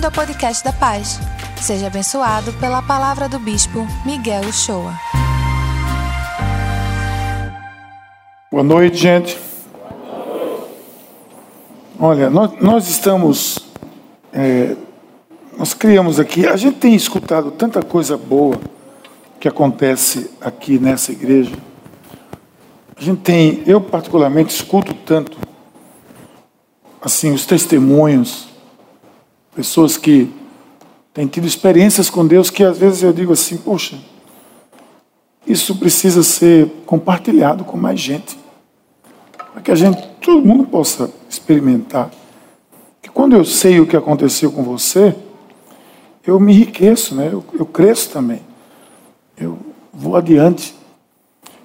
Bem-vindo ao podcast da Paz. Seja abençoado pela palavra do Bispo Miguel Uchoa. Boa noite, gente. Olha, nós, nós estamos. é, nós criamos aqui. A gente tem escutado tanta coisa boa que acontece aqui nessa igreja. A gente tem, eu particularmente escuto tanto, assim, os testemunhos, pessoas que têm tido experiências com Deus que às vezes eu digo assim, poxa, isso precisa ser compartilhado com mais gente, para que a gente, todo mundo possa experimentar. Que quando eu sei o que aconteceu com você, eu me enriqueço, né? eu, eu cresço também, eu vou adiante.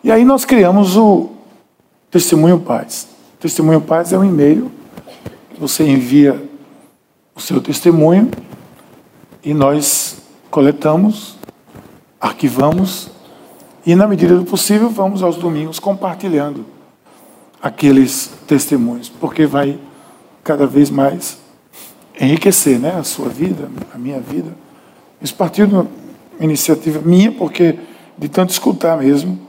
E aí nós criamos o Testemunho Paz. Testemunho Paz é um e-mail que você envia o seu testemunho e nós coletamos, arquivamos e, na medida do possível, vamos aos domingos compartilhando aqueles testemunhos, porque vai cada vez mais enriquecer né, a sua vida, a minha vida. Isso partiu de uma iniciativa minha, porque de tanto escutar mesmo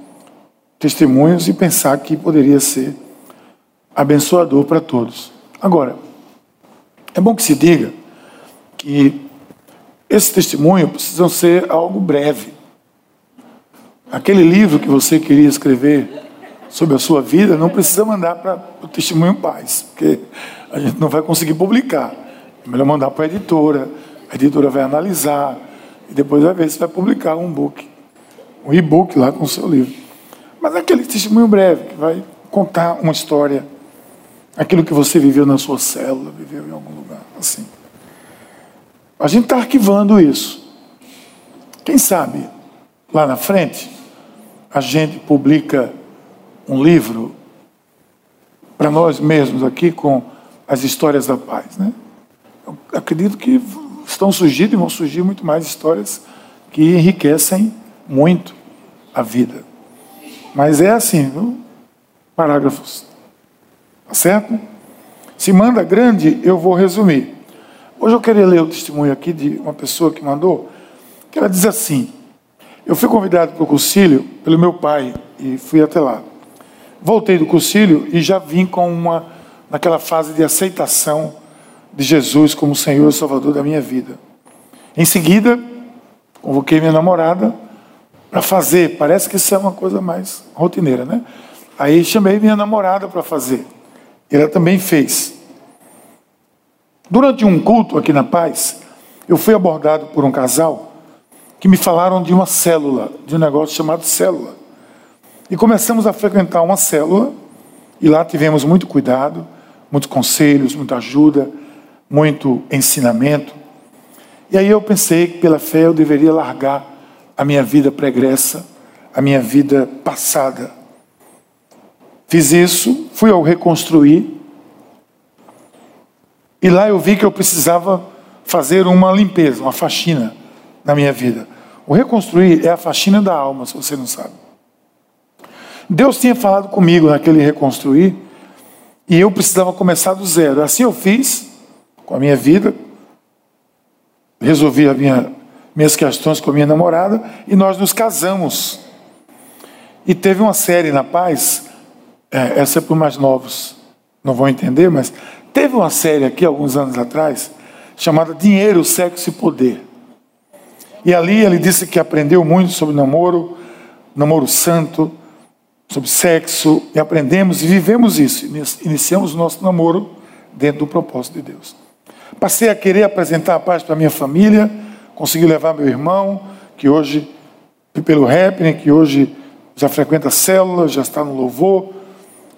testemunhos e pensar que poderia ser abençoador para todos. Agora, é bom que se diga que esse testemunho precisa ser algo breve. Aquele livro que você queria escrever sobre a sua vida não precisa mandar para o Testemunho Paz, porque a gente não vai conseguir publicar. É melhor mandar para a editora, a editora vai analisar e depois vai ver se vai publicar um book, um e-book lá com o seu livro. Mas aquele testemunho breve que vai contar uma história, aquilo que você viveu na sua célula, viveu em algum lugar, assim. A gente está arquivando isso. Quem sabe, lá na frente, a gente publica um livro para nós mesmos aqui com as histórias da paz, né? Eu acredito que estão surgindo e vão surgir muito mais histórias que enriquecem muito a vida. Mas é assim, viu? parágrafos. Tá certo? Se manda grande, eu vou resumir. Hoje eu queria ler o testemunho aqui de uma pessoa que mandou, que ela diz assim: Eu fui convidado para o concílio pelo meu pai e fui até lá. Voltei do concílio e já vim com uma naquela fase de aceitação de Jesus como Senhor e Salvador da minha vida. Em seguida, convoquei minha namorada para fazer. Parece que isso é uma coisa mais rotineira, né? Aí chamei minha namorada para fazer. Ela também fez. Durante um culto aqui na Paz, eu fui abordado por um casal que me falaram de uma célula, de um negócio chamado célula. E começamos a frequentar uma célula, e lá tivemos muito cuidado, muitos conselhos, muita ajuda, muito ensinamento. E aí eu pensei que pela fé eu deveria largar a minha vida pregressa, a minha vida passada. Fiz isso, fui ao reconstruir, e lá eu vi que eu precisava fazer uma limpeza, uma faxina na minha vida. O reconstruir é a faxina da alma, se você não sabe. Deus tinha falado comigo naquele reconstruir e eu precisava começar do zero. Assim eu fiz com a minha vida, resolvi as minha, minhas questões com a minha namorada e nós nos casamos. E teve uma série na Paz, é, essa é para os mais novos, não vão entender, mas Teve uma série aqui, alguns anos atrás, chamada Dinheiro, Sexo e Poder. E ali ele disse que aprendeu muito sobre namoro, namoro santo, sobre sexo, e aprendemos e vivemos isso. Iniciamos o nosso namoro dentro do propósito de Deus. Passei a querer apresentar a paz para minha família, consegui levar meu irmão, que hoje, pelo rap, que hoje já frequenta a célula, já está no louvor,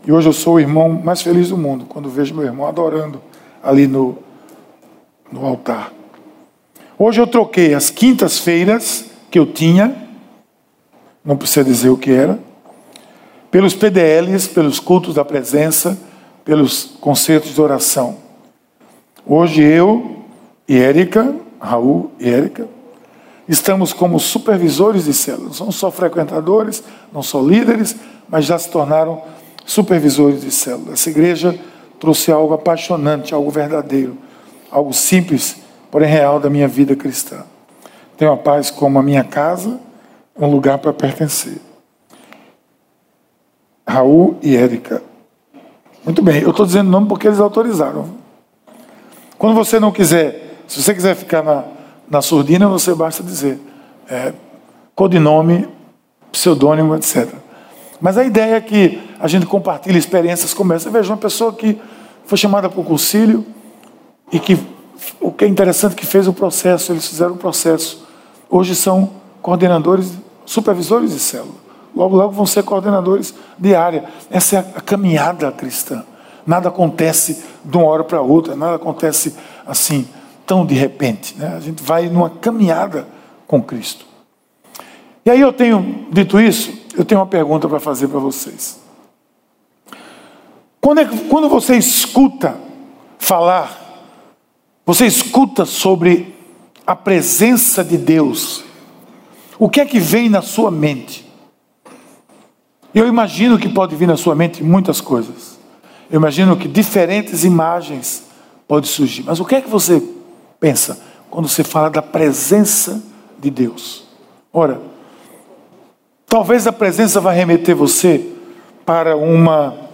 e hoje eu sou o irmão mais feliz do mundo, quando vejo meu irmão adorando ali no, no altar. Hoje eu troquei as quintas-feiras que eu tinha, não precisa dizer o que era, pelos PDLs, pelos cultos da presença, pelos concertos de oração. Hoje eu e Érica, Raul e Érica, estamos como supervisores de células. Não são só frequentadores, não são líderes, mas já se tornaram supervisores de célula. Essa igreja trouxe algo apaixonante, algo verdadeiro, algo simples porém real da minha vida cristã. Tenho a paz como a minha casa, um lugar para pertencer. Raul e Érica. Muito bem, eu estou dizendo nome porque eles autorizaram. Quando você não quiser, se você quiser ficar na, na surdina, você basta dizer é, codinome, pseudônimo, etc. Mas a ideia é que a gente compartilhe experiências como essa. Veja, uma pessoa que foi chamada para o concílio e que o que é interessante que fez o processo, eles fizeram o processo. Hoje são coordenadores, supervisores de célula. Logo, logo vão ser coordenadores de área. Essa é a caminhada cristã. Nada acontece de uma hora para outra, nada acontece assim, tão de repente. Né? A gente vai numa caminhada com Cristo. E aí eu tenho, dito isso, eu tenho uma pergunta para fazer para vocês. Quando, é, quando você escuta falar, você escuta sobre a presença de Deus, o que é que vem na sua mente? Eu imagino que pode vir na sua mente muitas coisas. Eu imagino que diferentes imagens podem surgir. Mas o que é que você pensa quando você fala da presença de Deus? Ora, talvez a presença vá remeter você para uma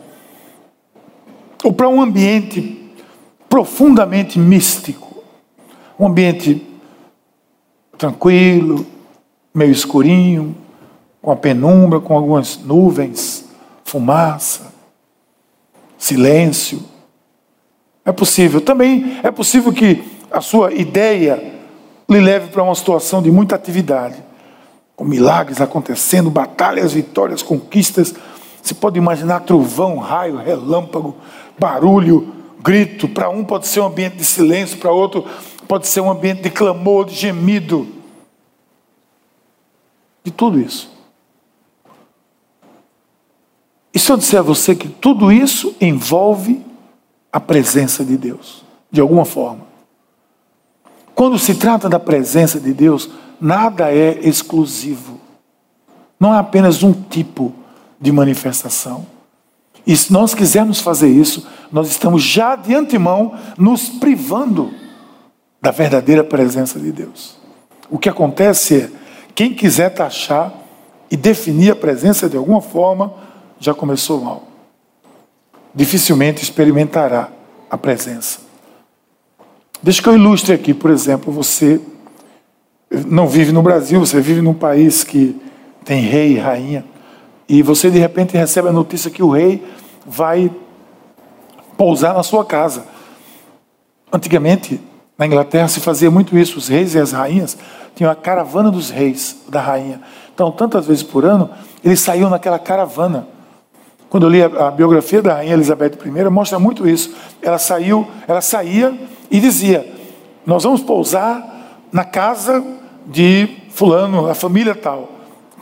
ou para um ambiente profundamente místico, um ambiente tranquilo, meio escurinho, com a penumbra, com algumas nuvens, fumaça, silêncio. É possível. Também é possível que a sua ideia lhe leve para uma situação de muita atividade, com milagres acontecendo, batalhas, vitórias, conquistas. Você pode imaginar trovão, raio, relâmpago, barulho, grito. Para um pode ser um ambiente de silêncio, para outro pode ser um ambiente de clamor, de gemido. De tudo isso. E se eu disser a você que tudo isso envolve a presença de Deus, de alguma forma? Quando se trata da presença de Deus, nada é exclusivo. Não é apenas um tipo de manifestação. E se nós quisermos fazer isso, nós estamos já de antemão nos privando da verdadeira presença de Deus. O que acontece é, quem quiser taxar e definir a presença de alguma forma, já começou mal. Dificilmente experimentará a presença. Deixa que eu ilustre aqui, por exemplo, você não vive no Brasil, você vive num país que tem rei e rainha, e você de repente recebe a notícia que o rei vai pousar na sua casa. Antigamente, na Inglaterra se fazia muito isso, os reis e as rainhas tinham a caravana dos reis, da rainha. Então, tantas vezes por ano, eles saíam naquela caravana. Quando eu li a, biografia da rainha Elizabeth I, mostra muito isso. Ela saiu, ela saía e dizia: "Nós vamos pousar na casa de fulano, a família tal".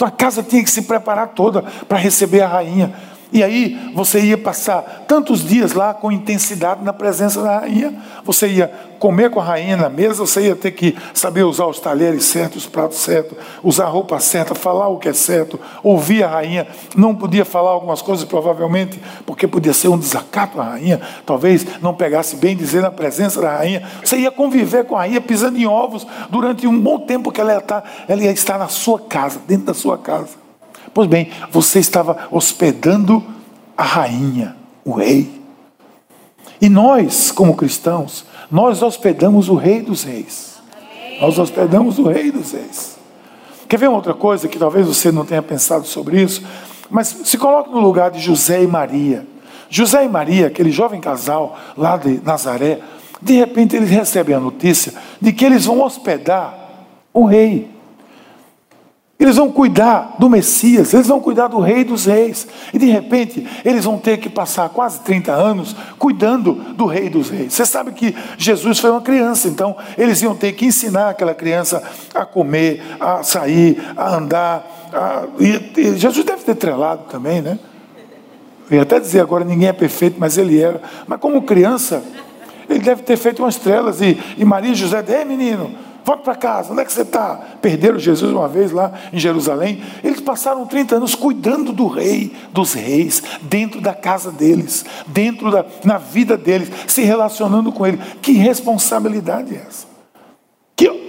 Então a casa tinha que se preparar toda para receber a rainha. E aí você ia passar tantos dias lá com intensidade na presença da rainha. Você ia comer com a rainha na mesa, você ia ter que saber usar os talheres certos, os pratos certos, usar a roupa certa, falar o que é certo, ouvir a rainha. Não podia falar algumas coisas, provavelmente, porque podia ser um desacato à rainha. Talvez não pegasse bem dizer na presença da rainha. Você ia conviver com a rainha pisando em ovos durante um bom tempo que ela ia estar, ela ia estar na sua casa, dentro da sua casa. Pois bem, você estava hospedando a rainha, o rei. E nós, como cristãos, nós hospedamos o rei dos reis. Nós hospedamos o rei dos reis. Quer ver uma outra coisa que talvez você não tenha pensado sobre isso? Mas se coloque no lugar de José e Maria. José e Maria, aquele jovem casal lá de Nazaré, de repente eles recebem a notícia de que eles vão hospedar o rei. Eles vão cuidar do Messias, eles vão cuidar do Rei dos Reis. E de repente, eles vão ter que passar quase 30 anos cuidando do Rei dos Reis. Você sabe que Jesus foi uma criança, então eles iam ter que ensinar aquela criança a comer, a sair, a andar. A... E, e Jesus deve ter trelado também, né? Eu ia até dizer agora, ninguém é perfeito, mas ele era. Mas como criança, ele deve ter feito umas trelas. E, e Maria e José, ei menino, Volta para casa, onde é que você está? Perderam Jesus uma vez lá em Jerusalém. Eles passaram 30 anos cuidando do rei, dos reis, dentro da casa deles, dentro da na vida deles, se relacionando com ele. Que responsabilidade é essa?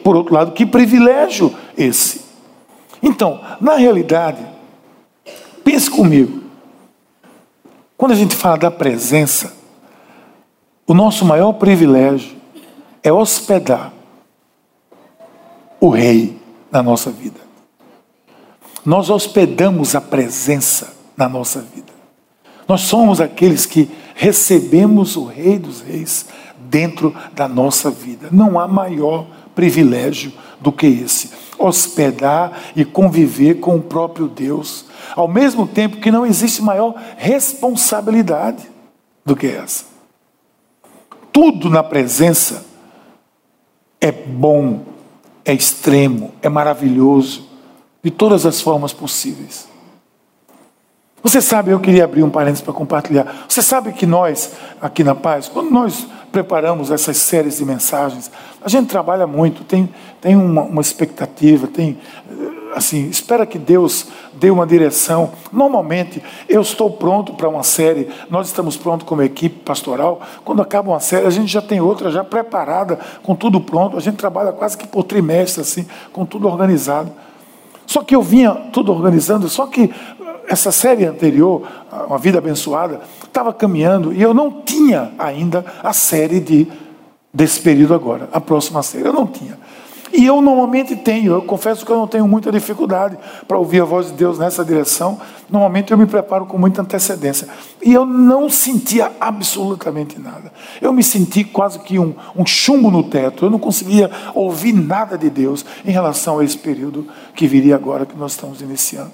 por outro lado, que privilégio esse. Então, na realidade, pense comigo. Quando a gente fala da presença, o nosso maior privilégio é hospedar o Rei na nossa vida. Nós hospedamos a presença na nossa vida. Nós somos aqueles que recebemos o Rei dos Reis dentro da nossa vida. Não há maior privilégio do que esse. Hospedar e conviver com o próprio Deus, ao mesmo tempo que não existe maior responsabilidade do que essa. Tudo na presença é bom, é extremo, é maravilhoso, de todas as formas possíveis. Você sabe, eu queria abrir um parênteses para compartilhar. Você sabe que nós, aqui na Paz, quando nós preparamos essas séries de mensagens, a gente trabalha muito, tem, tem uma, uma expectativa, tem assim, espera que Deus dê uma direção. Normalmente, eu estou pronto para uma série, nós estamos prontos como equipe pastoral. Quando acaba uma série, a gente já tem outra já preparada, com tudo pronto. A gente trabalha quase que por trimestre, assim, com tudo organizado. Só que eu vinha tudo organizando, só que essa série anterior, Uma Vida Abençoada, estava caminhando e eu não tinha ainda a série de, desse período agora, a próxima série. Eu não tinha. E eu normalmente tenho, eu confesso que eu não tenho muita dificuldade para ouvir a voz de Deus nessa direção. Normalmente eu me preparo com muita antecedência. E eu não sentia absolutamente nada. Eu me senti quase que um, um chumbo no teto. Eu não conseguia ouvir nada de Deus em relação a esse período que viria agora, que nós estamos iniciando.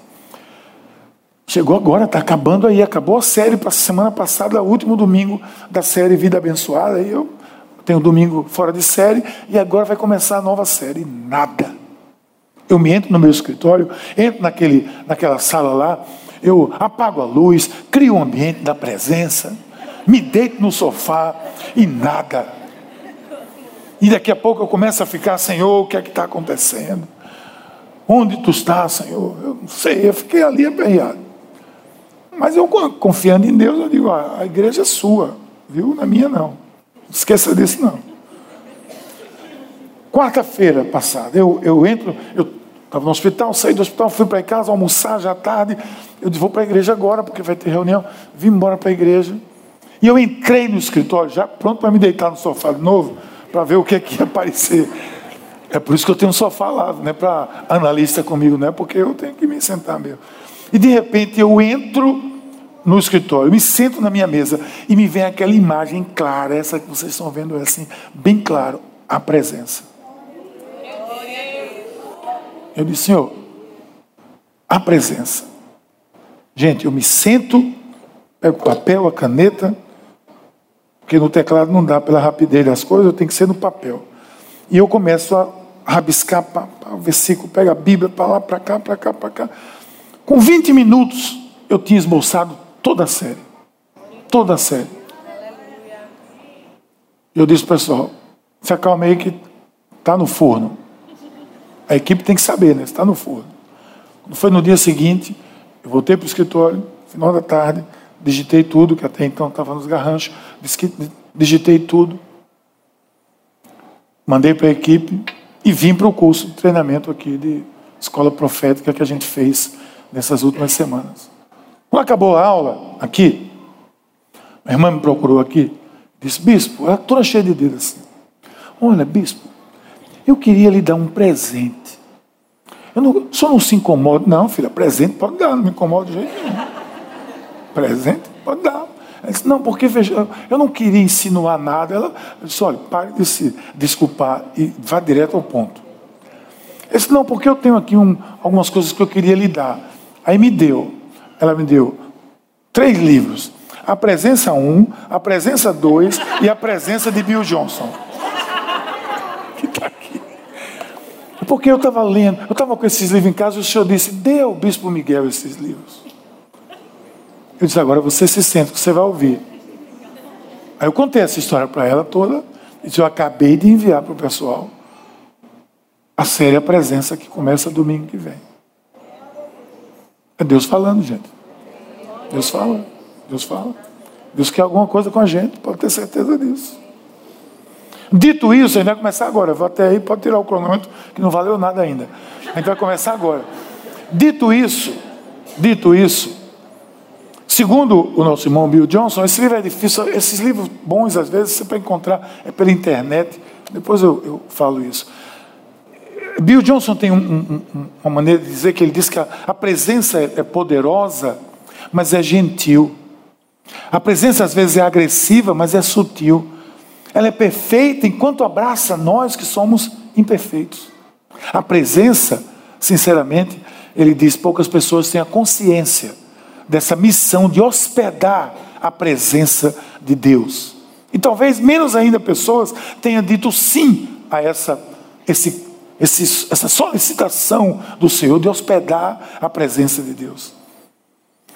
Chegou agora, está acabando aí, acabou a série para semana passada, último domingo da série Vida Abençoada. E eu tenho domingo fora de série e agora vai começar a nova série. Nada. Eu me entro no meu escritório, entro naquele, naquela sala lá, eu apago a luz, crio um ambiente da presença, me deito no sofá e nada. E daqui a pouco eu começo a ficar, Senhor, o que é que está acontecendo? Onde tu estás, Senhor? Eu não sei, eu fiquei ali aperreado. Mas eu, confiando em Deus, eu digo: ah, a igreja é sua, viu? Na minha não. Esqueça disso não. Quarta-feira passada, eu, eu entro, eu estava no hospital, saí do hospital, fui para casa almoçar já tarde. Eu disse, vou para a igreja agora, porque vai ter reunião. Vim embora para a igreja. E eu entrei no escritório, já pronto para me deitar no sofá de novo, para ver o que, é que ia aparecer. É por isso que eu tenho um sofá lá, não é para analista comigo, não é porque eu tenho que me sentar mesmo. E de repente eu entro no escritório, me sento na minha mesa e me vem aquela imagem clara, essa que vocês estão vendo é assim, bem claro, a presença. Eu disse, Senhor, a presença. Gente, eu me sento, pego o papel, a caneta, porque no teclado não dá pela rapidez das coisas, eu tenho que ser no papel. E eu começo a rabiscar o versículo, pega a Bíblia para lá, para cá, para cá, para cá. Com 20 minutos, eu tinha esboçado Toda a série. Toda a série. Eu disse, pessoal, se acalme aí que está no forno. A equipe tem que saber, né? Está no forno. Quando foi no dia seguinte, eu voltei para o escritório, final da tarde, digitei tudo, que até então estava nos garranchos, digitei tudo, mandei para a equipe e vim para o curso de treinamento aqui de escola profética que a gente fez nessas últimas semanas. Quando acabou a aula, aqui, a irmã me procurou aqui, disse, bispo, ela toda cheia de dedos assim. Olha, bispo, eu queria lhe dar um presente. Eu não, só não se incomoda. Não, filha, presente pode dar, não me incomoda de jeito nenhum. Presente pode dar. Ela disse, não, porque veja, eu não queria insinuar nada. Ela disse, olha, pare de se desculpar e vá direto ao ponto. Eu disse, não, porque eu tenho aqui um, algumas coisas que eu queria lhe dar. Aí me deu ela me deu três livros. A Presença 1, A Presença 2 e A Presença de Bill Johnson. Que está aqui. Porque eu estava lendo, eu estava com esses livros em casa e o senhor disse, dê ao Bispo Miguel esses livros. Eu disse, agora você se sente, que você vai ouvir. Aí eu contei essa história para ela toda, e disse, eu acabei de enviar para o pessoal a série A Presença que começa domingo que vem. É Deus falando, gente. Deus fala. Deus fala. Deus quer alguma coisa com a gente, pode ter certeza disso. Dito isso, a gente vai começar agora. Vou até aí, pode tirar o cronômetro, que não valeu nada ainda. A gente vai começar agora. Dito isso, dito isso, segundo o nosso irmão Bill Johnson, esse livro é difícil, esses livros bons, às vezes, você pode encontrar é pela internet. Depois eu, eu falo isso. Bill Johnson tem um, um, uma maneira de dizer que ele diz que a, a presença é, é poderosa, mas é gentil. A presença às vezes é agressiva, mas é sutil. Ela é perfeita enquanto abraça nós que somos imperfeitos. A presença, sinceramente, ele diz, poucas pessoas têm a consciência dessa missão de hospedar a presença de Deus. E talvez menos ainda pessoas tenham dito sim a essa, esse, esse, essa solicitação do Senhor de hospedar a presença de Deus.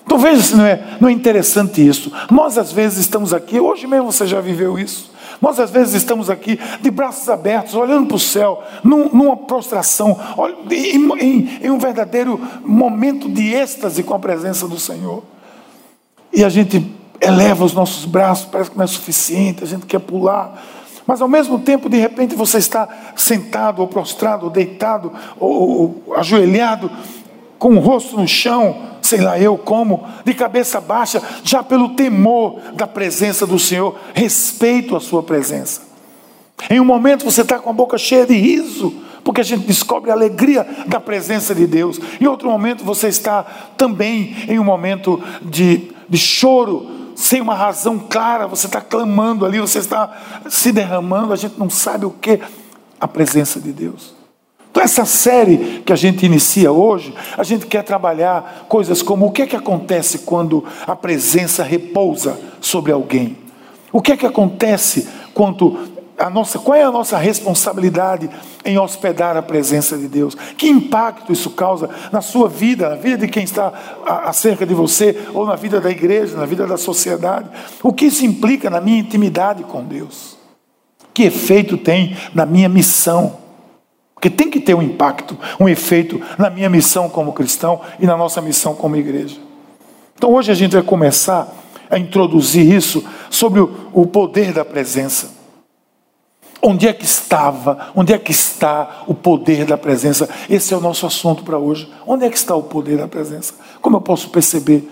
Então veja se não é, não é interessante isso. Nós às vezes estamos aqui, hoje mesmo você já viveu isso. Nós às vezes estamos aqui de braços abertos, olhando para o céu, num, numa prostração, em, em, em um verdadeiro momento de êxtase com a presença do Senhor. E a gente eleva os nossos braços, parece que não é suficiente, a gente quer pular. Mas ao mesmo tempo, de repente, você está sentado, ou prostrado, ou deitado, ou, ou ajoelhado, com o rosto no chão, sei lá eu como, de cabeça baixa, já pelo temor da presença do Senhor, respeito a sua presença. Em um momento você está com a boca cheia de riso, porque a gente descobre a alegria da presença de Deus. Em outro momento você está também em um momento de, de choro, sem uma razão clara, você está clamando ali, você está se derramando, a gente não sabe o que, a presença de Deus. Então, essa série que a gente inicia hoje, a gente quer trabalhar coisas como o que é que acontece quando a presença repousa sobre alguém. O que é que acontece quando a nossa, qual é a nossa responsabilidade em hospedar a presença de Deus? Que impacto isso causa na sua vida, na vida de quem está acerca de você, ou na vida da igreja, na vida da sociedade? O que isso implica na minha intimidade com Deus? Que efeito tem na minha missão? Porque tem que ter um impacto, um efeito na minha missão como cristão e na nossa missão como igreja. Então hoje a gente vai começar a introduzir isso sobre o, poder da presença. Onde é que estava, onde é que está o poder da presença? Esse é o nosso assunto para hoje. Onde é que está o poder da presença? Como eu posso perceber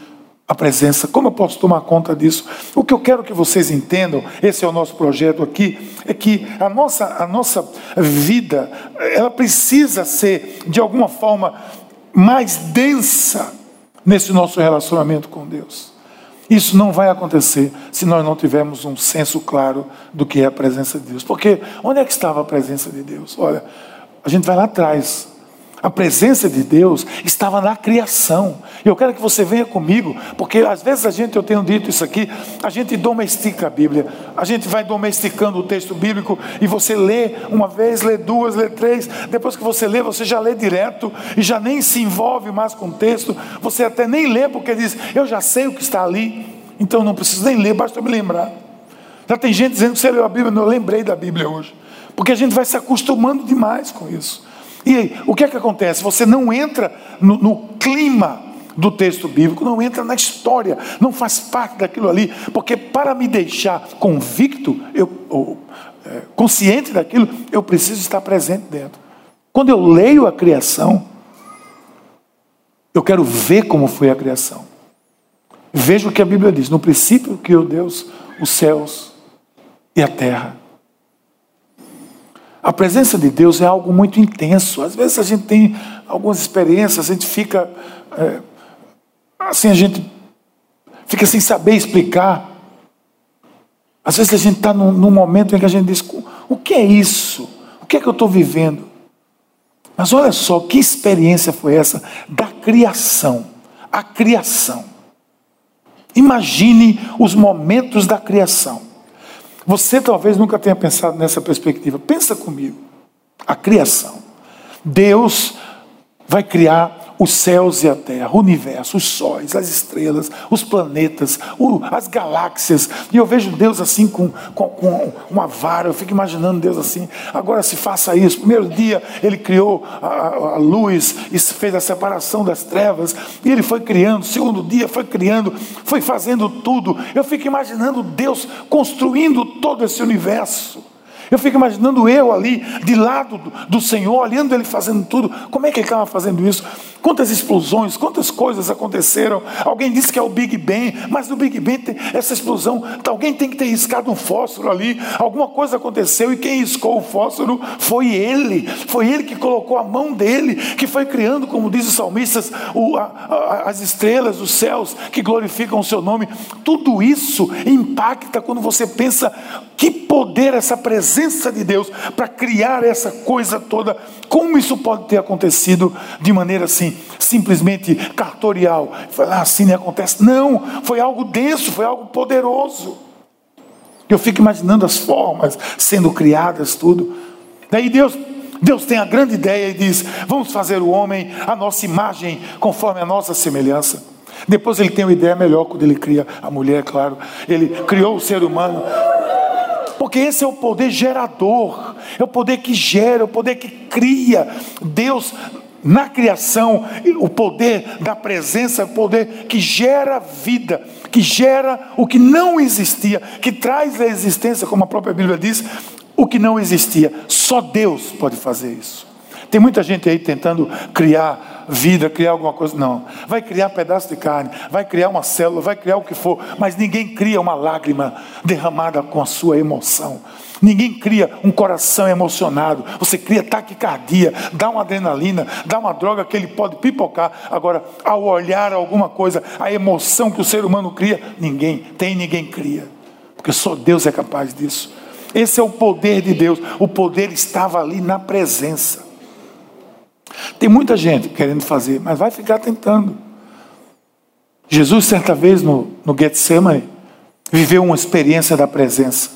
a presença. Como eu posso tomar conta disso? O que eu quero que vocês entendam, esse é o nosso projeto aqui, é que a nossa, a nossa vida, ela precisa ser, de alguma forma, mais densa nesse nosso relacionamento com Deus. Isso não vai acontecer se nós não tivermos um senso claro do que é a presença de Deus. Porque onde é que estava a presença de Deus? Olha, a gente vai lá atrás, a presença de Deus estava na criação. Eu quero que você venha comigo, porque às vezes a gente, eu tenho dito isso aqui, a gente domestica a Bíblia. A gente vai domesticando o texto bíblico e você lê uma vez, lê duas, lê três. Depois que você lê, você já lê direto e já nem se envolve mais com o texto. Você até nem lê porque diz, eu já sei o que está ali, então não preciso nem ler, basta me lembrar. Já tem gente dizendo que você leu a Bíblia, não, eu lembrei da Bíblia hoje. Porque a gente vai se acostumando demais com isso. E aí, o que é que acontece? Você não entra no, no clima do texto bíblico, não entra na história, não faz parte daquilo ali, porque para me deixar convicto, eu, ou, é, consciente daquilo, eu preciso estar presente dentro. Quando eu leio a criação, eu quero ver como foi a criação. Veja o que a Bíblia diz: no princípio criou Deus os céus e a terra. A presença de Deus é algo muito intenso. Às vezes a gente tem algumas experiências, a gente fica é, assim, a gente fica sem saber explicar. Às vezes a gente está num, num, momento em que a gente diz: o que é isso? O que é que eu estou vivendo? Mas olha só que experiência foi essa da criação. A criação. Imagine os momentos da criação. Você talvez nunca tenha pensado nessa perspectiva. Pensa comigo. A criação. Deus vai criar os céus e a terra, o universo, os sóis, as estrelas, os planetas, as galáxias. E eu vejo Deus assim com, com, com, uma vara, eu fico imaginando Deus assim. Agora se faça isso. Primeiro dia ele criou a, a, luz e fez a separação das trevas. E ele foi criando. Segundo dia foi criando, foi fazendo tudo. Eu fico imaginando Deus construindo todo esse universo. Eu fico imaginando eu ali, de lado do Senhor, olhando Ele fazendo tudo. Como é que Ele estava fazendo isso? Quantas explosões, quantas coisas aconteceram. Alguém disse que é o Big Bang, mas no Big Bang, tem essa explosão, alguém tem que ter riscado um fósforo ali. Alguma coisa aconteceu e quem riscou o fósforo foi Ele. Foi Ele que colocou a mão dele, que foi criando, como diz os salmistas, o, a, a, as estrelas, os céus que glorificam o seu nome. Tudo isso impacta quando você pensa que poder essa presença de Deus para criar essa coisa toda. Como isso pode ter acontecido de maneira assim, simplesmente cartorial? Falar ah, assim nem acontece. Não, foi algo denso, foi algo poderoso. Eu fico imaginando as formas sendo criadas, tudo. Daí Deus, Deus tem a grande ideia e diz: vamos fazer o homem a nossa imagem, conforme a nossa semelhança. Depois ele tem uma ideia melhor quando ele cria a mulher, claro. Ele criou o ser humano porque esse é o poder gerador, é o poder que gera, é o poder que cria. Deus, na criação, o poder da presença, é o poder que gera vida, que gera o que não existia, que traz à existência, como a própria Bíblia diz, o que não existia. Só Deus pode fazer isso. Tem muita gente aí tentando criar vida, criar alguma coisa. Não. Vai criar pedaço de carne, vai criar uma célula, vai criar o que for, mas ninguém cria uma lágrima derramada com a sua emoção. Ninguém cria um coração emocionado. Você cria taquicardia, dá uma adrenalina, dá uma droga que ele pode pipocar. Agora, ao olhar alguma coisa, a emoção que o ser humano cria, ninguém tem, ninguém cria. Porque só Deus é capaz disso. Esse é o poder de Deus. O poder estava ali na presença. Tem muita gente querendo fazer, mas vai ficar tentando. Jesus, certa vez no, no Getsemane, viveu uma experiência da presença.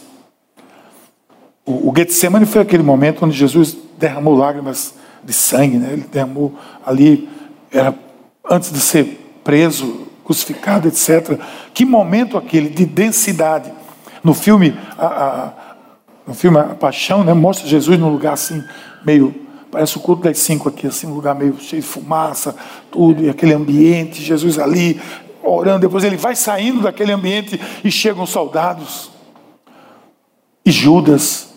O, o Getsemane foi aquele momento onde Jesus derramou lágrimas de sangue, né? ele derramou ali, era antes de ser preso, crucificado, etc. Que momento aquele de densidade. No filme, a, a, no filme A Paixão, né? mostra Jesus num lugar assim, meio Parece o culto das cinco aqui, assim, um lugar meio cheio de fumaça, tudo, e aquele ambiente, Jesus ali orando. Depois ele vai saindo daquele ambiente e chegam os soldados. E Judas.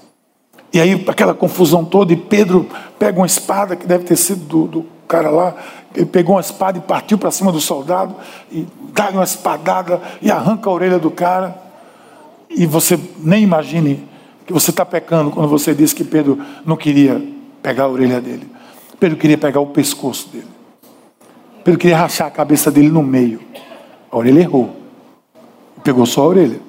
E aí aquela confusão toda, e Pedro pega uma espada, que deve ter sido do, do cara lá, ele pegou uma espada e partiu para cima do soldado, e dá uma espadada e arranca a orelha do cara. E você nem imagine que você está pecando quando você diz que Pedro não queria pegar a orelha dele. Pedro queria pegar o pescoço dele. Pedro queria rachar a cabeça dele no meio. A orelha errou. Pegou só a orelha.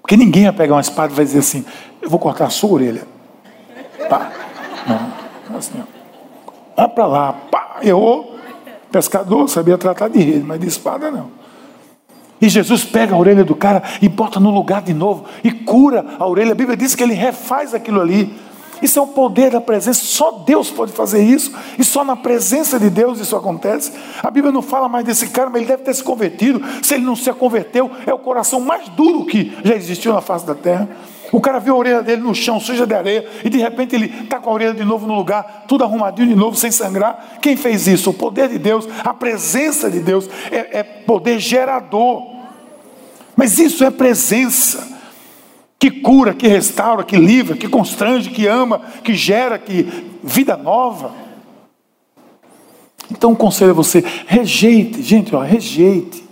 Porque ninguém ia pegar uma espada e vai dizer assim: Eu vou cortar a sua orelha. Pá. Não. Assim, ó. Vai para lá. Pá. Errou. Pescador sabia tratar de rede, mas de espada não. E Jesus pega a orelha do cara e bota no lugar de novo e cura a orelha. A Bíblia diz que ele refaz aquilo ali. Isso é o poder da presença, só Deus pode fazer isso, e só na presença de Deus isso acontece. A Bíblia não fala mais desse cara, mas ele deve ter se convertido. Se ele não se converteu, é o coração mais duro que já existiu na face da terra. O cara viu a orelha dele no chão, suja de areia, e de repente ele está com a orelha de novo no lugar, tudo arrumadinho de novo, sem sangrar. Quem fez isso? O poder de Deus, a presença de Deus, é, é poder gerador. Mas isso é presença que cura, que restaura, que livra, que constrange, que ama, que gera, que vida nova. Então o conselho é você, rejeite, gente, ó, rejeite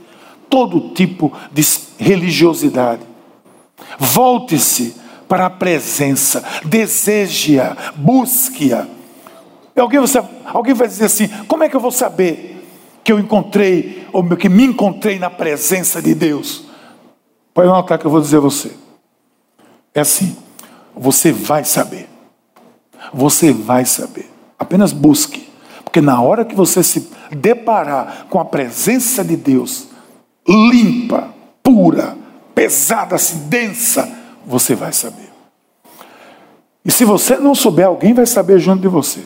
todo tipo de religiosidade. Volte-se para a presença, deseje-a, busque-a. Alguém, alguém vai dizer assim: como é que eu vou saber que eu encontrei, ou que me encontrei na presença de Deus? Pode anotar que eu vou dizer a você. É assim, você vai saber. Você vai saber. Apenas busque. Porque na hora que você se deparar com a presença de Deus, limpa, pura, pesada, assim, densa, você vai saber. E se você não souber, alguém vai saber junto de você.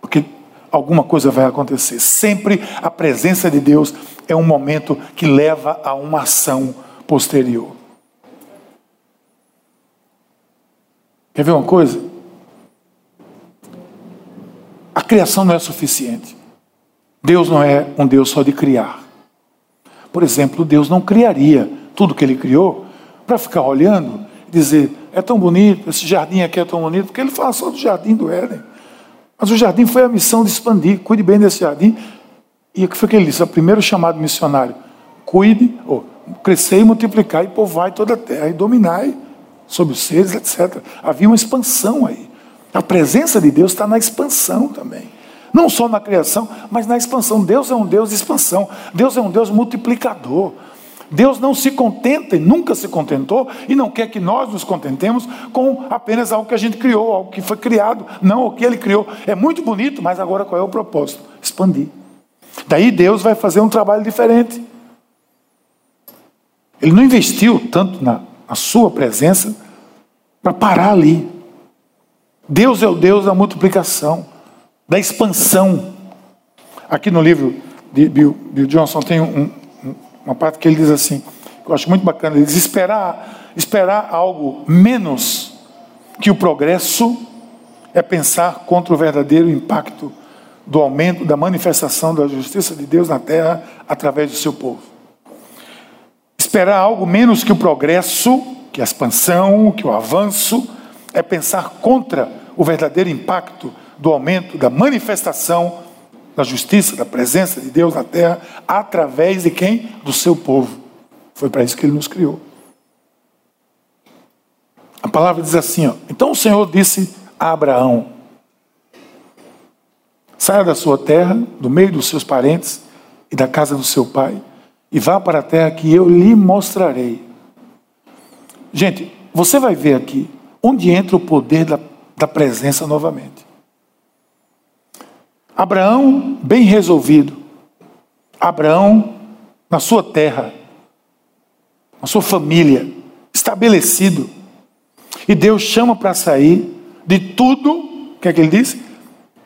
Porque alguma coisa vai acontecer. Sempre a presença de Deus é um momento que leva a uma ação posterior. Quer ver uma coisa? A criação não é suficiente. Deus não é um Deus só de criar. Por exemplo, Deus não criaria tudo que ele criou para ficar olhando e dizer: é tão bonito, esse jardim aqui é tão bonito, porque ele fala só do jardim do Éden. Mas o jardim foi a missão de expandir, cuide bem desse jardim. E o que foi que ele disse? O primeiro chamado missionário: cuide, ou crescer e multiplicar e povoar toda a terra e dominar sobre os seres, etc. Havia uma expansão aí. A presença de Deus está na expansão também. Não só na criação, mas na expansão. Deus é um Deus de expansão. Deus é um Deus multiplicador. Deus não se contenta e nunca se contentou e não quer que nós nos contentemos com apenas algo que a gente criou, algo que foi criado. Não, o que ele criou é muito bonito, mas agora qual é o propósito? Expandir. Daí Deus vai fazer um trabalho diferente. Ele não investiu tanto na, na sua presença para parar ali. Deus é o Deus da multiplicação, da expansão. Aqui no livro de Bill, Bill Johnson tem um, uma parte que ele diz assim, eu acho muito bacana, ele diz esperar, esperar algo menos que o progresso é pensar contra o verdadeiro impacto do aumento da manifestação da justiça de Deus na terra através do seu povo. Esperar algo menos que o progresso, que a expansão, que o avanço, é pensar contra o verdadeiro impacto do aumento da manifestação da justiça, da presença de Deus na terra, através de quem? Do seu povo. Foi para isso que ele nos criou. A palavra diz assim: ó, então o Senhor disse a Abraão: saia da sua terra, do meio dos seus parentes e da casa do seu pai, e vá para a terra que eu lhe mostrarei. Gente, você vai ver aqui onde entra o poder da, da presença novamente. Abraão, bem resolvido. Abraão, na sua terra, na sua família, estabelecido. E Deus chama para sair de tudo, o que é que ele disse?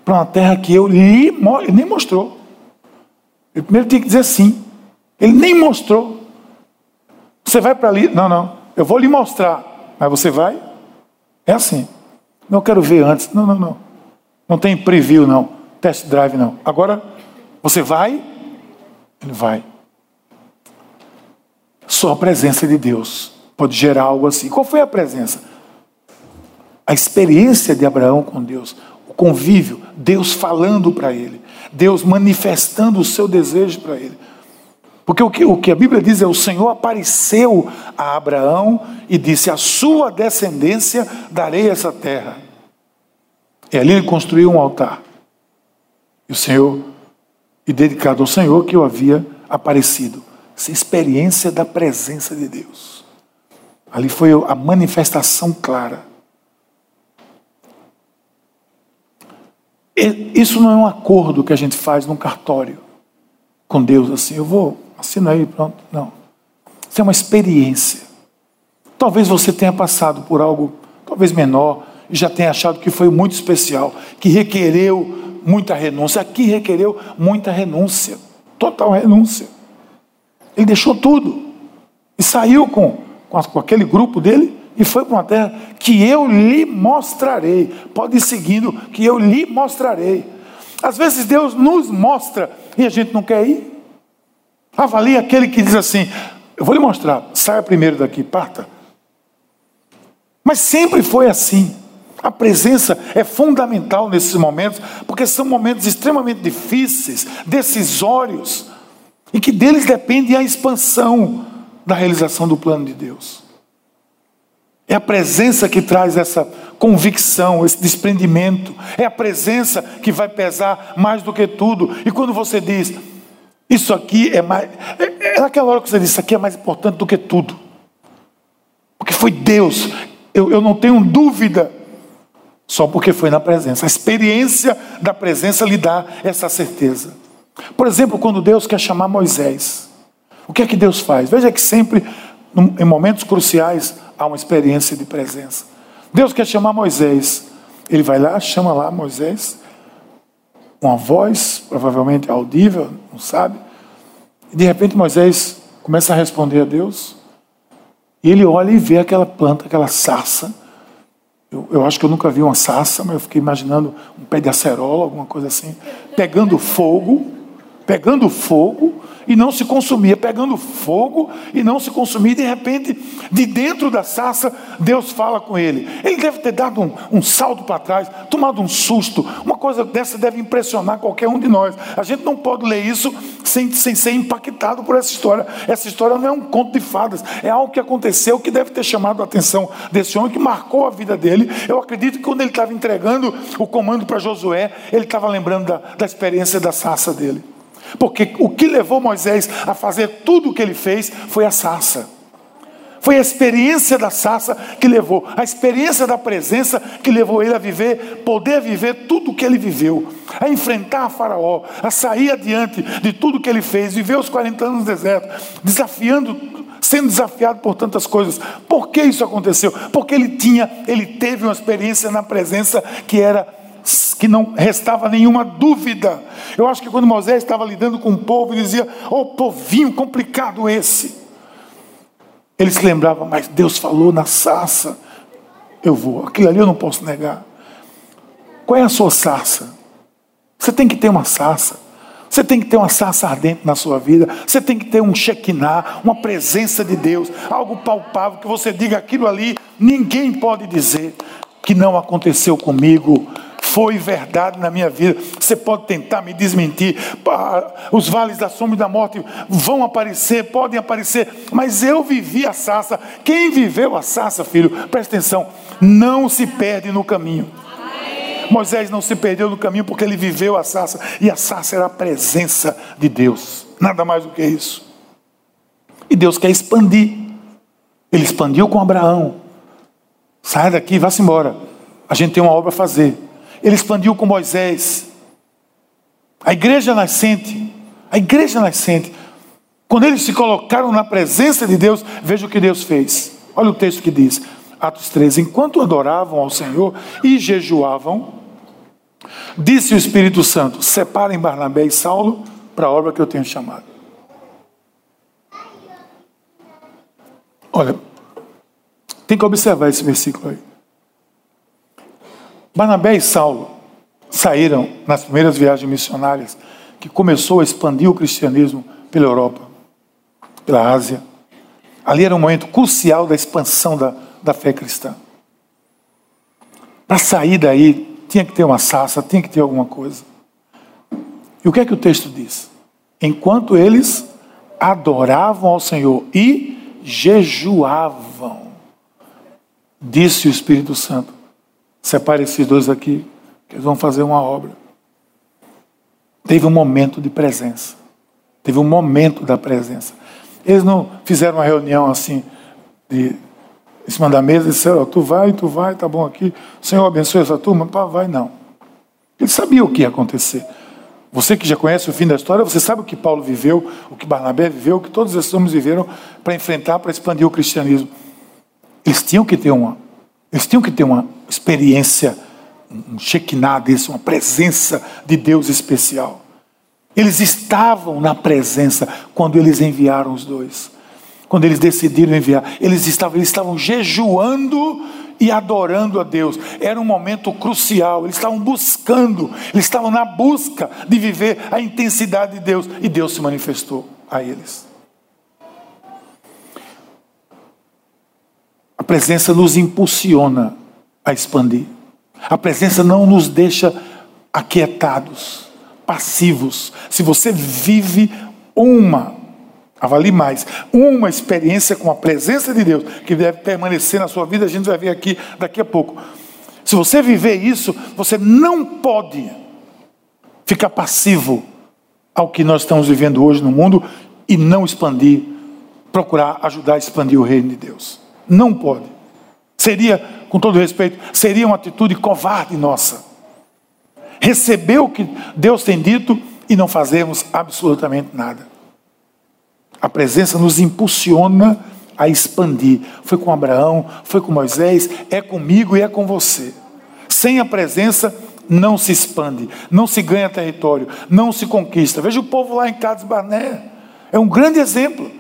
Para uma terra que eu lhe nem mostrou. Ele primeiro tinha que dizer sim. Ele nem mostrou. Você vai para ali? Não, não. Eu vou lhe mostrar. Mas você vai? É assim. Não quero ver antes. Não, não, não. Não tem preview, não test drive, não. Agora, você vai, ele vai. Só a presença de Deus pode gerar algo assim. Qual foi a presença? A experiência de Abraão com Deus, o convívio, Deus falando para ele, Deus manifestando o seu desejo para ele. Porque o que, o que a Bíblia diz é: o Senhor apareceu a Abraão e disse: A sua descendência darei essa terra. E ali ele construiu um altar. E o Senhor, e dedicado ao Senhor que eu havia aparecido. Essa experiência da presença de Deus. Ali foi a manifestação clara. Isso não é um acordo que a gente faz num cartório com Deus assim, eu vou, assino aí, pronto. Não. Isso é uma experiência. Talvez você tenha passado por algo, talvez menor, e já tenha achado que foi muito especial, que requereu muita renúncia. Aqui requereu muita renúncia, total renúncia. Ele deixou tudo e saiu com, com aquele grupo dele e foi para uma terra que eu lhe mostrarei. Pode ir seguindo, que eu lhe mostrarei. Às vezes Deus nos mostra e a gente não quer ir. Avalie aquele que diz assim: Eu vou lhe mostrar, saia primeiro daqui, parta. Mas sempre foi assim. A presença é fundamental nesses momentos, porque são momentos extremamente difíceis, decisórios, e que deles depende a expansão da realização do plano de Deus. É a presença que traz essa convicção, esse desprendimento. É a presença que vai pesar mais do que tudo. E quando você diz, isso aqui é mais. É, é naquela hora que você diz, isso aqui é mais importante do que tudo. Porque foi Deus. Eu, eu não tenho dúvida só porque foi na presença. A experiência da presença lhe dá essa certeza. Por exemplo, quando Deus quer chamar Moisés, o que é que Deus faz? Veja que sempre, em momentos cruciais, há uma experiência de presença. Deus quer chamar Moisés, ele vai lá, chama lá Moisés, uma voz, provavelmente audível, não sabe, e de repente Moisés começa a responder a Deus, e ele olha e vê aquela planta, aquela sarça, eu, eu, acho que eu nunca vi uma sassa, mas eu fiquei imaginando um pé de acerola, alguma coisa assim, pegando fogo, pegando fogo, e não se consumia, pegando fogo e não se consumia. De repente, de dentro da sarça, Deus fala com ele. Ele deve ter dado um, um salto para trás, tomado um susto. Uma coisa dessa deve impressionar qualquer um de nós. A gente não pode ler isso sem, sem ser impactado por essa história. Essa história não é um conto de fadas, é algo que aconteceu que deve ter chamado a atenção desse homem, que marcou a vida dele. Eu acredito que quando ele estava entregando o comando para Josué, ele estava lembrando da, da experiência da sarça dele. Porque o que levou Moisés a fazer tudo o que ele fez foi a sarça. Foi a experiência da sarça que levou, a experiência da presença que levou ele a viver, poder viver tudo o que ele viveu, a enfrentar a Faraó, a sair adiante de tudo que ele fez, viver os 40 anos no deserto, desafiando, sendo desafiado por tantas coisas. Por que isso aconteceu? Porque ele tinha, ele teve uma experiência na presença que era que não restava nenhuma dúvida. Eu acho que quando Moisés estava lidando com o povo, ele dizia: "Oh, povinho complicado esse". Ele se lembrava, mas Deus falou na sarça, eu vou. Aquilo ali eu não posso negar. Qual é a sua sarça? Você tem que ter uma sarça. Você tem que ter uma sarça ardente na sua vida. Você tem que ter um Shekinah, uma presença de Deus, algo palpável que você diga aquilo ali, ninguém pode dizer que não aconteceu comigo foi verdade na minha vida. Você pode tentar me desmentir. Os vales da sombra e da morte vão aparecer, podem aparecer, mas eu vivi a sassa. Quem viveu a sassa, filho, presta atenção, não se perde no caminho. Moisés não se perdeu no caminho porque ele viveu a sassa, e a sassa era a presença de Deus, nada mais do que isso. E Deus quer expandir. Ele expandiu com Abraão. Sai daqui, vá-se embora. A gente tem uma obra a fazer. Ele expandiu com Moisés. A igreja nascente, a igreja nascente, quando eles se colocaram na presença de Deus, veja o que Deus fez. Olha o texto que diz, Atos 13: Enquanto adoravam ao Senhor e jejuavam, disse o Espírito Santo: Separem Barnabé e Saulo para a obra que eu tenho chamado. Olha, tem que observar esse versículo aí. Barnabé e Saulo saíram nas primeiras viagens missionárias que começou a expandir o cristianismo pela Europa, pela Ásia. Ali era um momento crucial da expansão da, da fé cristã. Para sair daí, tinha que ter uma sassa, tinha que ter alguma coisa. E o que é que o texto diz? Enquanto eles adoravam ao Senhor e jejuavam, disse o Espírito Santo: Separe esses dois aqui, que eles vão fazer uma obra. Teve um momento de presença. Teve um momento da presença. Eles não fizeram uma reunião assim, de, em cima da mesa, e disseram: Tu vai, tu vai, tá bom aqui. O Senhor abençoe essa turma. Pá, vai, não. Ele sabia o que ia acontecer. Você que já conhece o fim da história, você sabe o que Paulo viveu, o que Barnabé viveu, o que todos esses homens viveram para enfrentar, para expandir o cristianismo. Eles tinham que ter uma eles tinham que ter uma experiência, um Shekinah desse, uma presença de Deus especial. Eles estavam na presença quando eles enviaram os dois. Quando eles decidiram enviar, eles estavam, eles estavam jejuando e adorando a Deus. Era um momento crucial. Eles estavam buscando, eles estavam na busca de viver a intensidade de Deus e Deus se manifestou a eles. Presença nos impulsiona a expandir. A presença não nos deixa aquietados, passivos. Se você vive uma, avalie mais, uma experiência com a presença de Deus, que deve permanecer na sua vida, a gente vai ver aqui daqui a pouco. Se você viver isso, você não pode ficar passivo ao que nós estamos vivendo hoje no mundo e não expandir, procurar ajudar a expandir o reino de Deus. Não pode. Seria, com todo respeito, seria uma atitude covarde nossa. Receber o que Deus tem dito e não fazermos absolutamente nada. A presença nos impulsiona a expandir. Foi com Abraão, foi com Moisés, é comigo e é com você. Sem a presença, não se expande, não se ganha território, não se conquista. Veja o povo lá em Cades Barné. É um grande exemplo.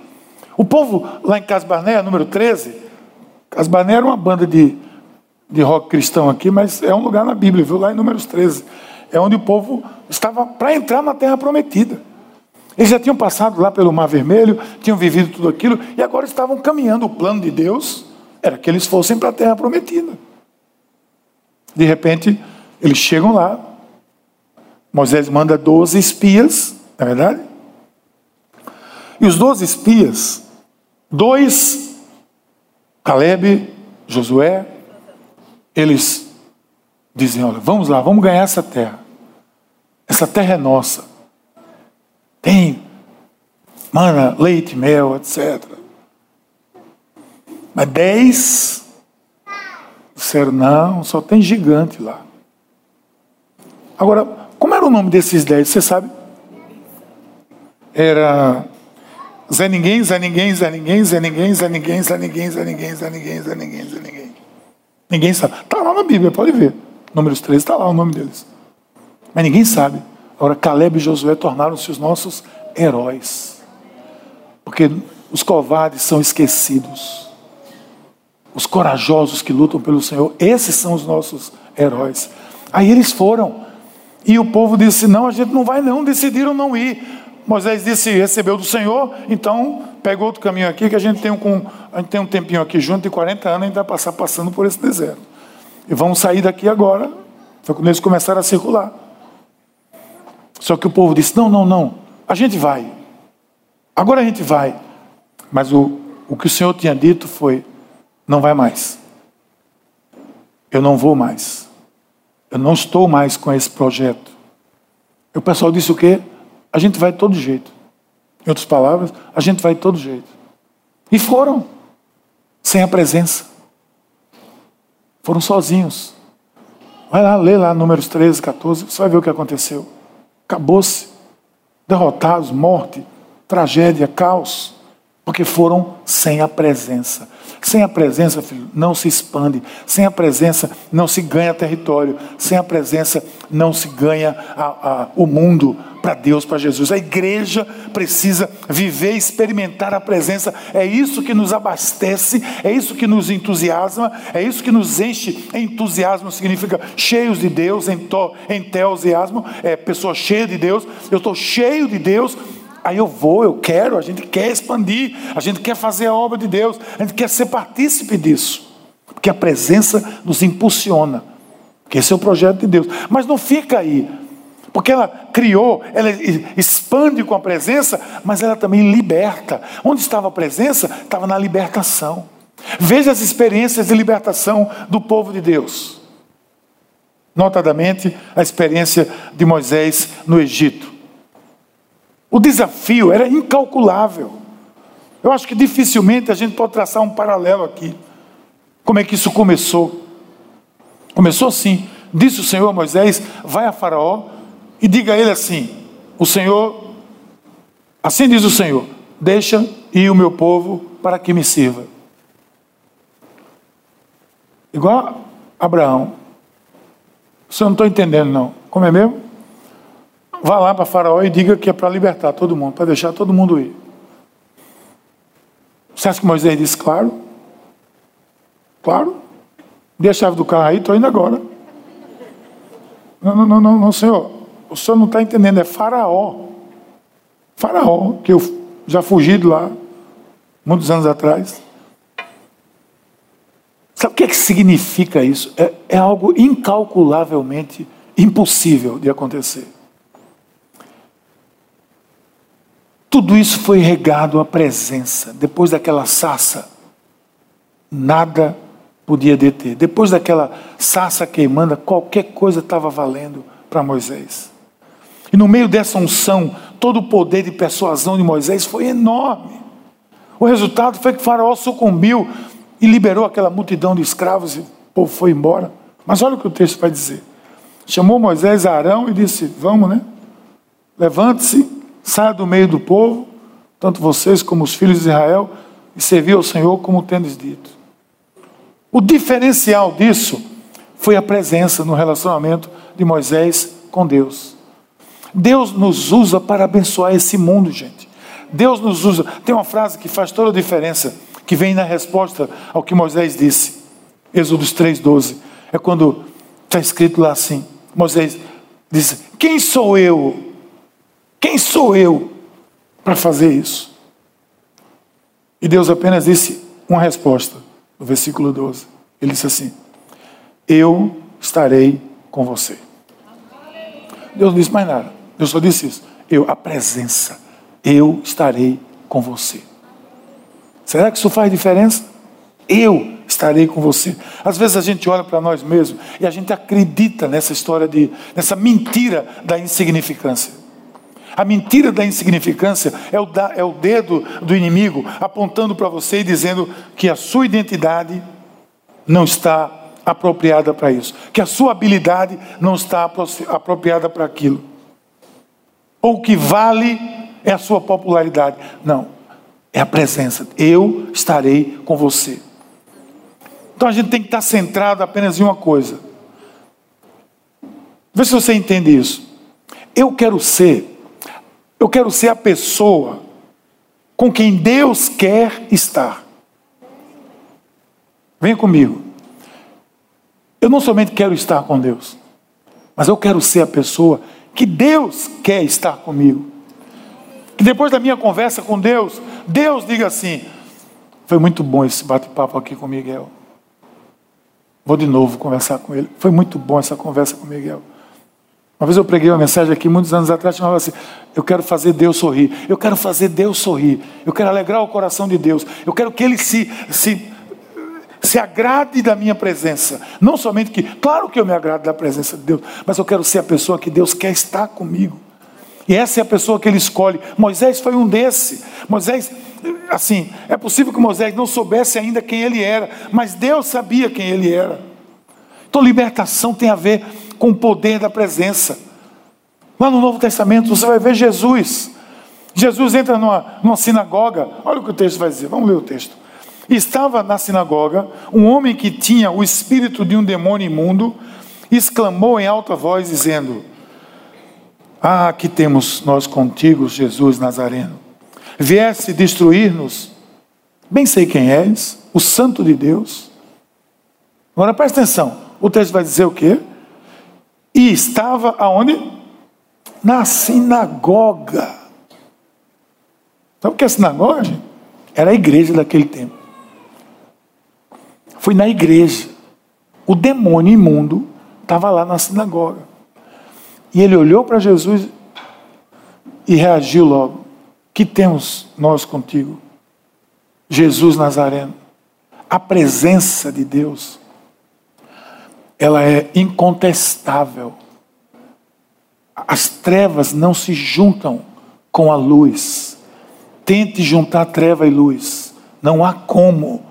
O povo lá em Cades Barné, número 13, Casbané era uma banda de, de rock cristão aqui, mas é um lugar na Bíblia, viu? Lá em Números 13. É onde o povo estava para entrar na terra prometida. Eles já tinham passado lá pelo Mar Vermelho, tinham vivido tudo aquilo, e agora estavam caminhando. O plano de Deus era que eles fossem para a terra prometida. De repente, eles chegam lá, Moisés manda 12 espias, não é verdade? E os 12 espias, dois, Caleb, Josué, eles dizem: Olha, vamos lá, vamos ganhar essa terra. Essa terra é nossa. Tem mana, leite, mel, etc. Mas dez disseram: Não, só tem gigante lá. Agora, como era o nome desses dez? Você sabe? Era Zé Ninguém, Zé Ninguém, Zé Ninguém, Zé Ninguém, Zé Ninguém, Zé Ninguém, Zé Ninguém, Zé Ninguém, Zé Ninguém, Zé Ninguém. Ninguém sabe. Está lá na Bíblia, pode ver. Números 13 está lá o nome deles. Mas ninguém sabe. Agora, Caleb e Josué tornaram-se os nossos heróis. Porque os covardes são esquecidos. Os corajosos que lutam pelo Senhor, esses são os nossos heróis. Aí eles foram. E o povo disse: Não, a gente não vai, não. Decidiram não ir. Moisés disse: Recebeu do Senhor, então pega outro caminho aqui, que a gente tem um, a gente tem um tempinho aqui junto, de 40 anos, a gente vai passar passando por esse deserto. E vamos sair daqui agora. Foi quando eles começaram a circular. Só que o povo disse: Não, não, não, a gente vai. Agora a gente vai. Mas o, o que o Senhor tinha dito foi: Não vai mais. Eu não vou mais. Eu não estou mais com esse projeto. E o pessoal disse o quê? A gente vai de todo jeito. Em outras palavras, a gente vai de todo jeito. E foram, sem a presença. Foram sozinhos. Vai lá, lê lá números 13, 14, você vai ver o que aconteceu. Acabou-se. Derrotados, morte, tragédia, caos. Porque foram sem a presença. Sem a presença, filho, não se expande. Sem a presença, não se ganha território. Sem a presença, não se ganha a, a, o mundo para Deus, para Jesus. A igreja precisa viver, experimentar a presença. É isso que nos abastece, é isso que nos entusiasma, é isso que nos enche. Entusiasmo significa cheios de Deus, entusiasmo é pessoa cheia de Deus. Eu estou cheio de Deus Aí eu vou, eu quero, a gente quer expandir, a gente quer fazer a obra de Deus, a gente quer ser partícipe disso. Porque a presença nos impulsiona. Que esse é o projeto de Deus. Mas não fica aí. Porque ela criou, ela expande com a presença, mas ela também liberta. Onde estava a presença? Estava na libertação. Veja as experiências de libertação do povo de Deus. Notadamente, a experiência de Moisés no Egito. O desafio era incalculável. Eu acho que dificilmente a gente pode traçar um paralelo aqui. Como é que isso começou? Começou assim: disse o Senhor a Moisés: vai a Faraó e diga a ele assim: o Senhor, assim diz o Senhor, deixa ir o meu povo para que me sirva. Igual Abraão. O senhor não está entendendo, não. Como é mesmo? Vá lá para Faraó e diga que é para libertar todo mundo, para deixar todo mundo ir. Você acha que Moisés disse claro? Claro. Dê a chave do carro aí, estou indo agora. Não, não, não, não, senhor. O senhor não está entendendo, é Faraó. Faraó, que eu já fugi de lá, muitos anos atrás. Sabe o que, é que significa isso? É, é algo incalculavelmente impossível de acontecer. Tudo isso foi regado à presença. Depois daquela sassa, nada podia deter. Depois daquela sassa queimando, qualquer coisa estava valendo para Moisés. E no meio dessa unção, todo o poder de persuasão de Moisés foi enorme. O resultado foi que Faraó sucumbiu e liberou aquela multidão de escravos e o povo foi embora. Mas olha o que o texto vai dizer. Chamou Moisés a Arão e disse: Vamos, né? Levante-se Saia do meio do povo, tanto vocês como os filhos de Israel, e servir ao Senhor como tendes dito. O diferencial disso foi a presença no relacionamento de Moisés com Deus. Deus nos usa para abençoar esse mundo, gente. Deus nos usa. Tem uma frase que faz toda a diferença, que vem na resposta ao que Moisés disse. Êxodo 3,12. É quando está escrito lá assim: Moisés disse: Quem sou eu quem sou eu para fazer isso. E Deus apenas disse uma resposta, no versículo 12. Ele disse assim: Eu estarei com você. Deus não disse mais nada. Deus só disse isso. Eu, a presença. Eu estarei com você. Será que isso faz diferença? Eu estarei com você. Às vezes a gente olha para nós mesmos e a gente acredita nessa história de, nessa mentira da insignificância. A mentira da insignificância é o, da, é o dedo do inimigo apontando para você e dizendo que a sua identidade não está apropriada para isso, que a sua habilidade não está apropriada para aquilo, ou o que vale é a sua popularidade. Não, é a presença. Eu estarei com você. Então a gente tem que estar centrado apenas em uma coisa. Vê se você entende isso. Eu quero ser, eu quero ser a pessoa com quem Deus quer estar. Venha comigo. Eu não somente quero estar com Deus, mas eu quero ser a pessoa que Deus quer estar comigo. Que depois da minha conversa com Deus, Deus diga assim: Foi muito bom esse bate-papo aqui com Miguel. Vou de novo conversar com ele. Foi muito bom essa conversa com Miguel. Uma vez eu preguei uma mensagem aqui, muitos anos atrás, chamava assim: Eu quero fazer Deus sorrir. Eu quero fazer Deus sorrir. Eu quero alegrar o coração de Deus. Eu quero que Ele se, se, se agrade da minha presença. Não somente que, claro que eu me agrado da presença de Deus, mas eu quero ser a pessoa que Deus quer estar comigo. E essa é a pessoa que Ele escolhe. Moisés foi um desse. Moisés assim, é possível que Moisés não soubesse ainda quem ele era, mas Deus sabia quem ele era. Então, libertação tem a ver com o poder da presença. Lá no Novo Testamento você vai ver Jesus. Jesus entra numa, numa sinagoga, olha o que o texto vai dizer, vamos ler o texto. Estava na sinagoga um homem que tinha o espírito de um demônio imundo, exclamou em alta voz, dizendo: Ah, que temos nós contigo, Jesus Nazareno viesse destruir-nos, bem sei quem és, o Santo de Deus. Agora presta atenção, o texto vai dizer o quê? E estava aonde? Na sinagoga. Sabe o que é sinagoga? Gente? Era a igreja daquele tempo. Foi na igreja. O demônio imundo estava lá na sinagoga. E ele olhou para Jesus e reagiu logo. Que temos nós contigo? Jesus Nazareno. A presença de Deus, ela é incontestável. As trevas não se juntam com a luz. Tente juntar treva e luz. Não há como.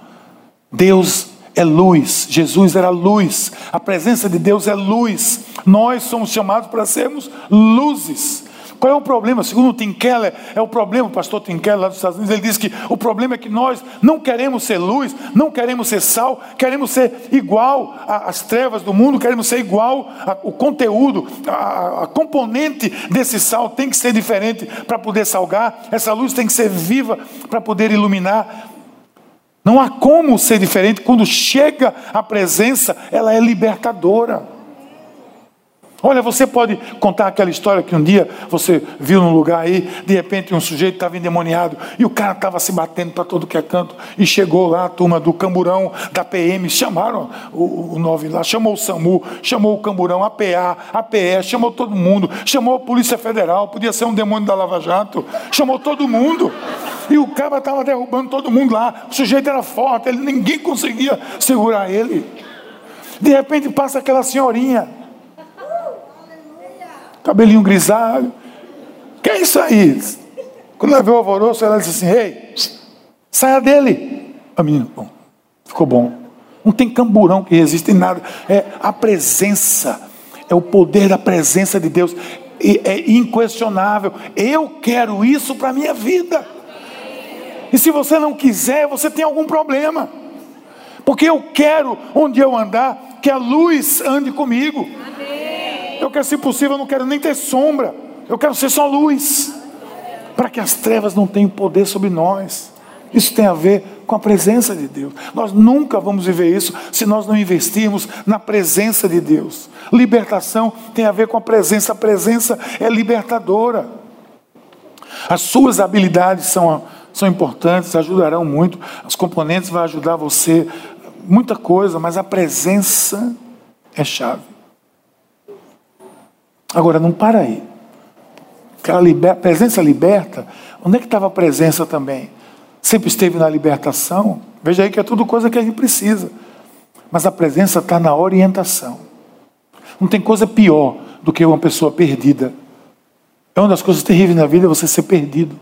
Deus é luz, Jesus era luz, a presença de Deus é luz. Nós somos chamados para sermos luzes. Qual é o problema? Segundo o Tim Keller, é o problema, o pastor Tim Keller lá dos Estados Unidos, ele diz que o problema é que nós não queremos ser luz, não queremos ser sal, queremos ser igual às trevas do mundo, queremos ser igual ao conteúdo, a, a componente desse sal tem que ser diferente para poder salgar, essa luz tem que ser viva para poder iluminar. Não há como ser diferente, quando chega a presença, ela é libertadora. Olha, você pode contar aquela história que um dia você viu num lugar aí, de repente um sujeito estava endemoniado e o cara estava se batendo para todo que é canto e chegou lá a turma do camburão, da PM, chamaram o, o nove lá, chamou o SAMU, chamou o camburão, a PA, a PE, chamou todo mundo, chamou a Polícia Federal, podia ser um demônio da Lava Jato, chamou todo mundo. E o cara estava derrubando todo mundo lá. O sujeito era forte, ele, ninguém conseguia segurar ele. De repente passa aquela senhorinha cabelinho grisalho. Que é isso aí? Quando ela viu o alvoroço, ela disse assim: Ei, saia dele. A menina, bom, ficou bom. Não tem camburão que resiste em nada. É a presença, é o poder da presença de Deus. E é inquestionável. Eu quero isso para a minha vida. E se você não quiser, você tem algum problema. Porque eu quero, onde eu andar, que a luz ande comigo. Eu quero, se possível, eu não quero nem ter sombra. Eu quero ser só luz. Para que as trevas não tenham poder sobre nós. Isso tem a ver com a presença de Deus. Nós nunca vamos viver isso se nós não investirmos na presença de Deus. Libertação tem a ver com a presença. A presença é libertadora. As suas habilidades são, são importantes, ajudarão muito. Os componentes vão ajudar você, muita coisa, mas a presença é chave. Agora, não para aí. Aquela liber, presença liberta, onde é que estava a presença também? Sempre esteve na libertação. Veja aí que é tudo coisa que a gente precisa. Mas a presença está na orientação. Não tem coisa pior do que uma pessoa perdida. É uma das coisas terríveis na vida você ser perdido.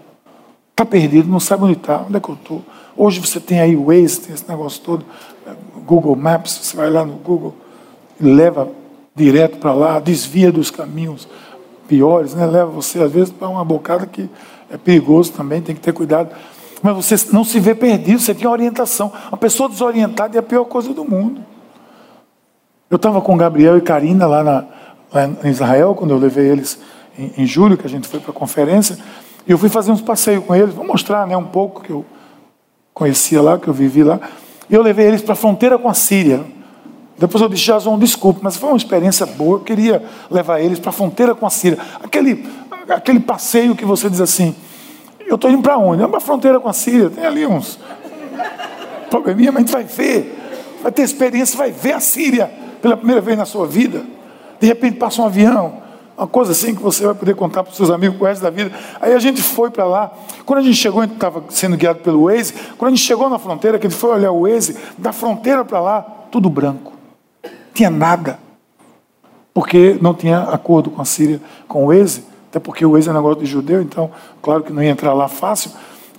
Está perdido, não sabe onde está, onde é que eu estou. Hoje você tem aí o Waze, tem esse negócio todo, Google Maps, você vai lá no Google e leva direto para lá, desvia dos caminhos piores, né? leva você às vezes para uma bocada que é perigoso também, tem que ter cuidado. Mas você não se vê perdido, você tem orientação. Uma pessoa desorientada é a pior coisa do mundo. Eu estava com Gabriel e Karina lá, na, lá em Israel, quando eu levei eles em, em julho, que a gente foi para a conferência, e eu fui fazer uns passeios com eles, vou mostrar né, um pouco que eu conhecia lá, que eu vivi lá. E eu levei eles para a fronteira com a Síria. Depois eu disse, Jason, desculpe, mas foi uma experiência boa. Eu queria levar eles para a fronteira com a Síria. Aquele, aquele passeio que você diz assim, eu estou indo para onde? É para a fronteira com a Síria. Tem ali uns probleminha, mas a gente vai ver. Vai ter experiência, vai ver a Síria pela primeira vez na sua vida. De repente passa um avião, uma coisa assim que você vai poder contar para os seus amigos com o resto da vida. Aí a gente foi para lá. Quando a gente chegou, a gente estava sendo guiado pelo Waze. Quando a gente chegou na fronteira, que a gente foi olhar o Waze, da fronteira para lá, tudo branco. Tinha nada. Porque não tinha acordo com a Síria, com o Waze. Até porque o Waze é negócio de judeu, então, claro que não ia entrar lá fácil.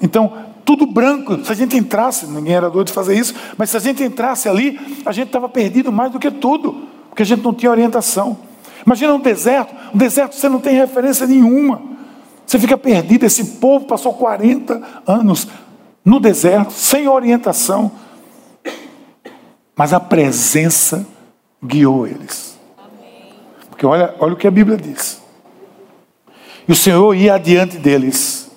Então, tudo branco. Se a gente entrasse, ninguém era doido de fazer isso, mas se a gente entrasse ali, a gente estava perdido mais do que tudo, porque a gente não tinha orientação. Imagina um deserto, um deserto você não tem referência nenhuma. Você fica perdido. Esse povo passou 40 anos no deserto, sem orientação, mas a presença guiou eles. Porque olha, olha o que a Bíblia diz. E o Senhor ia adiante deles,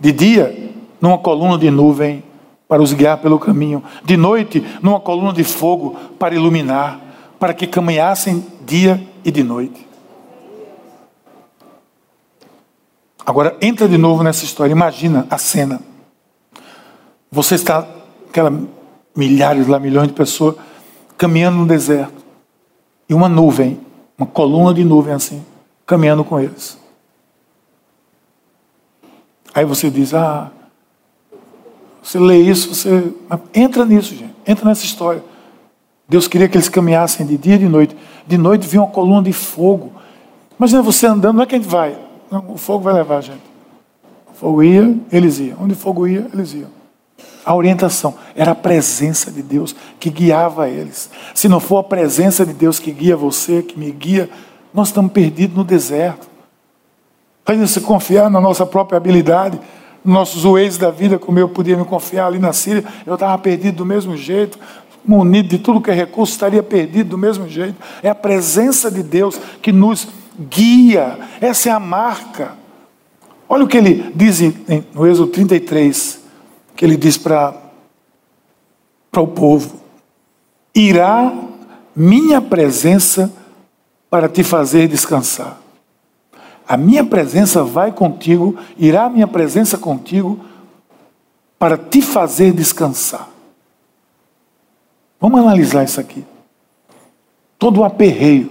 de dia, numa coluna de nuvem para os guiar pelo caminho, de noite, numa coluna de fogo para iluminar, para que caminhassem dia e de noite. Agora entra de novo nessa história, imagina a cena. Você está, aquela milhares lá, milhões de pessoas, caminhando no deserto. E uma nuvem, uma coluna de nuvem assim, caminhando com eles. Aí você diz: Ah, você lê isso, você. Entra nisso, gente. Entra nessa história. Deus queria que eles caminhassem de dia e de noite. De noite vinha uma coluna de fogo. Imagina você andando, não é que a gente vai. Não, o fogo vai levar a gente. O fogo ia, eles iam. Onde o fogo ia, eles iam. A orientação era a presença de Deus que guiava eles. Se não for a presença de Deus que guia você, que me guia, nós estamos perdidos no deserto. Ainda se confiar na nossa própria habilidade, nos nossos ways da vida, como eu podia me confiar ali na Síria, eu estava perdido do mesmo jeito, munido de tudo que é recurso, estaria perdido do mesmo jeito. É a presença de Deus que nos guia, essa é a marca. Olha o que ele diz no Êxodo 33, que ele diz para o povo: Irá minha presença para te fazer descansar. A minha presença vai contigo, irá a minha presença contigo para te fazer descansar. Vamos analisar isso aqui. Todo o aperreio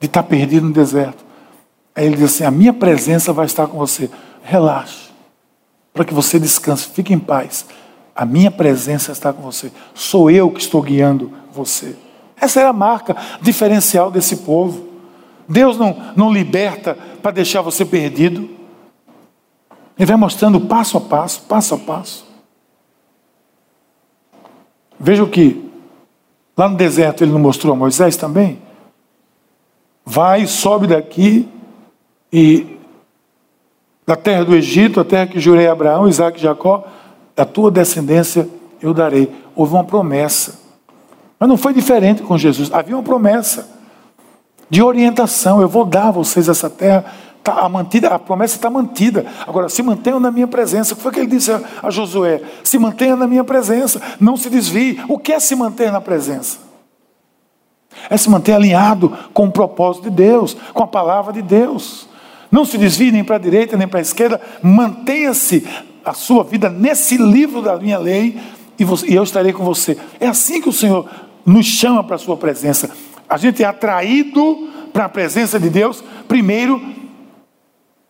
de estar perdido no deserto. Aí ele diz assim: A minha presença vai estar com você. Relaxe, para que você descanse, fique em paz. A minha presença está com você. Sou eu que estou guiando você. Essa era a marca diferencial desse povo. Deus não, não liberta para deixar você perdido. Ele vai mostrando passo a passo, passo a passo. Veja o que lá no deserto ele não mostrou a Moisés também. Vai, sobe daqui e da terra do Egito, a terra que jurei a Abraão, Isaac e Jacó, a tua descendência eu darei. Houve uma promessa. Mas não foi diferente com Jesus. Havia uma promessa de orientação. Eu vou dar a vocês essa terra. Tá, a, mantida, a promessa está mantida. Agora, se mantenham na minha presença. O que foi que ele disse a, a Josué? Se mantenha na minha presença, não se desvie. O que é se manter na presença? É se manter alinhado com o propósito de Deus, com a palavra de Deus. Não se desvie nem para a direita nem para a esquerda. Mantenha-se a sua vida nesse livro da minha lei e, eu estarei com você. É assim que o Senhor nos chama para a sua presença. A gente é atraído para a presença de Deus, primeiro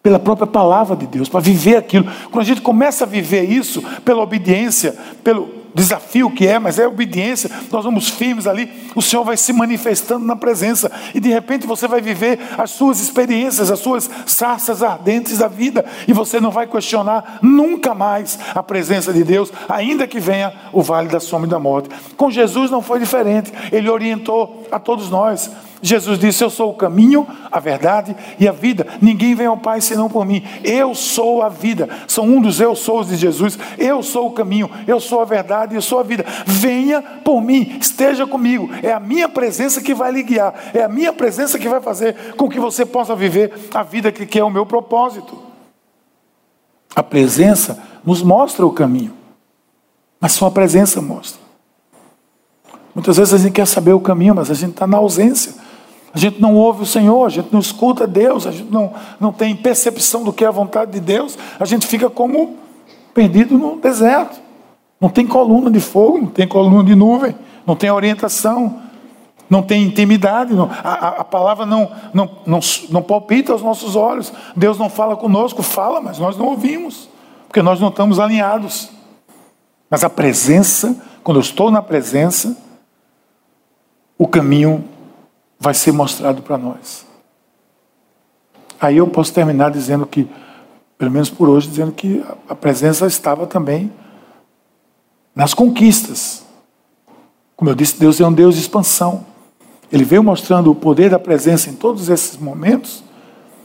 pela própria palavra de Deus, para viver aquilo. Quando a gente começa a viver isso pela obediência, pelo desafio que é, mas é obediência, nós vamos firmes ali, o Senhor vai se manifestando na presença, e de repente você vai viver as suas experiências, as suas sarças ardentes da vida, e você não vai questionar nunca mais a presença de Deus, ainda que venha o vale da sombra e da morte. Com Jesus não foi diferente, ele orientou a todos nós. Jesus disse: Eu sou o caminho, a verdade e a vida. Ninguém vem ao Pai senão por mim. Eu sou a vida. São um dos eu sou de Jesus. Eu sou o caminho, eu sou a verdade eu sou a vida. Venha por mim, esteja comigo. É a minha presença que vai lhe guiar. É a minha presença que vai fazer com que você possa viver a vida que, que é o meu propósito. A presença nos mostra o caminho, mas só a presença mostra. Muitas vezes a gente quer saber o caminho, mas a gente está na ausência. A gente não ouve o Senhor, a gente não escuta Deus, a gente não, não tem percepção do que é a vontade de Deus, a gente fica como perdido no deserto. Não tem coluna de fogo, não tem coluna de nuvem, não tem orientação, não tem intimidade, não, a, a, palavra não, não, não, não palpita aos nossos olhos. Deus não fala conosco, fala, mas nós não ouvimos, porque nós não estamos alinhados. Mas a presença, quando eu estou na presença, o caminho vai ser mostrado para nós. Aí eu posso terminar dizendo que, pelo menos por hoje, dizendo que a presença estava também nas conquistas. Como eu disse, Deus é um Deus de expansão. Ele veio mostrando o poder da presença em todos esses momentos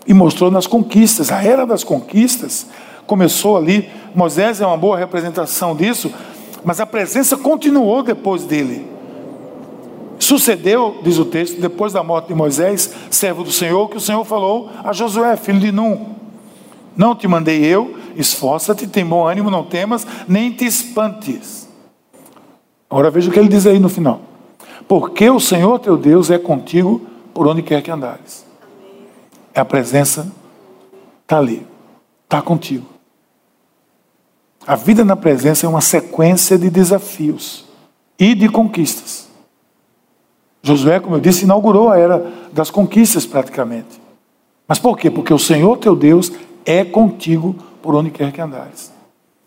e mostrou nas conquistas. A era das conquistas começou ali. Moisés é uma boa representação disso, mas a presença continuou depois dele. Sucedeu, diz o texto, depois da morte de Moisés, servo do Senhor, que o Senhor falou a Josué, filho de Num: Não te mandei eu, esforça-te, tem bom ânimo, não temas, nem te espantes. Agora veja o que ele diz aí no final: Porque o Senhor teu Deus é contigo por onde quer que andares. É a presença está ali, está contigo. A vida na presença é uma sequência de desafios e de conquistas. Josué, como eu disse, inaugurou a era das conquistas praticamente. Mas por quê? Porque o Senhor teu Deus é contigo por onde quer que andares.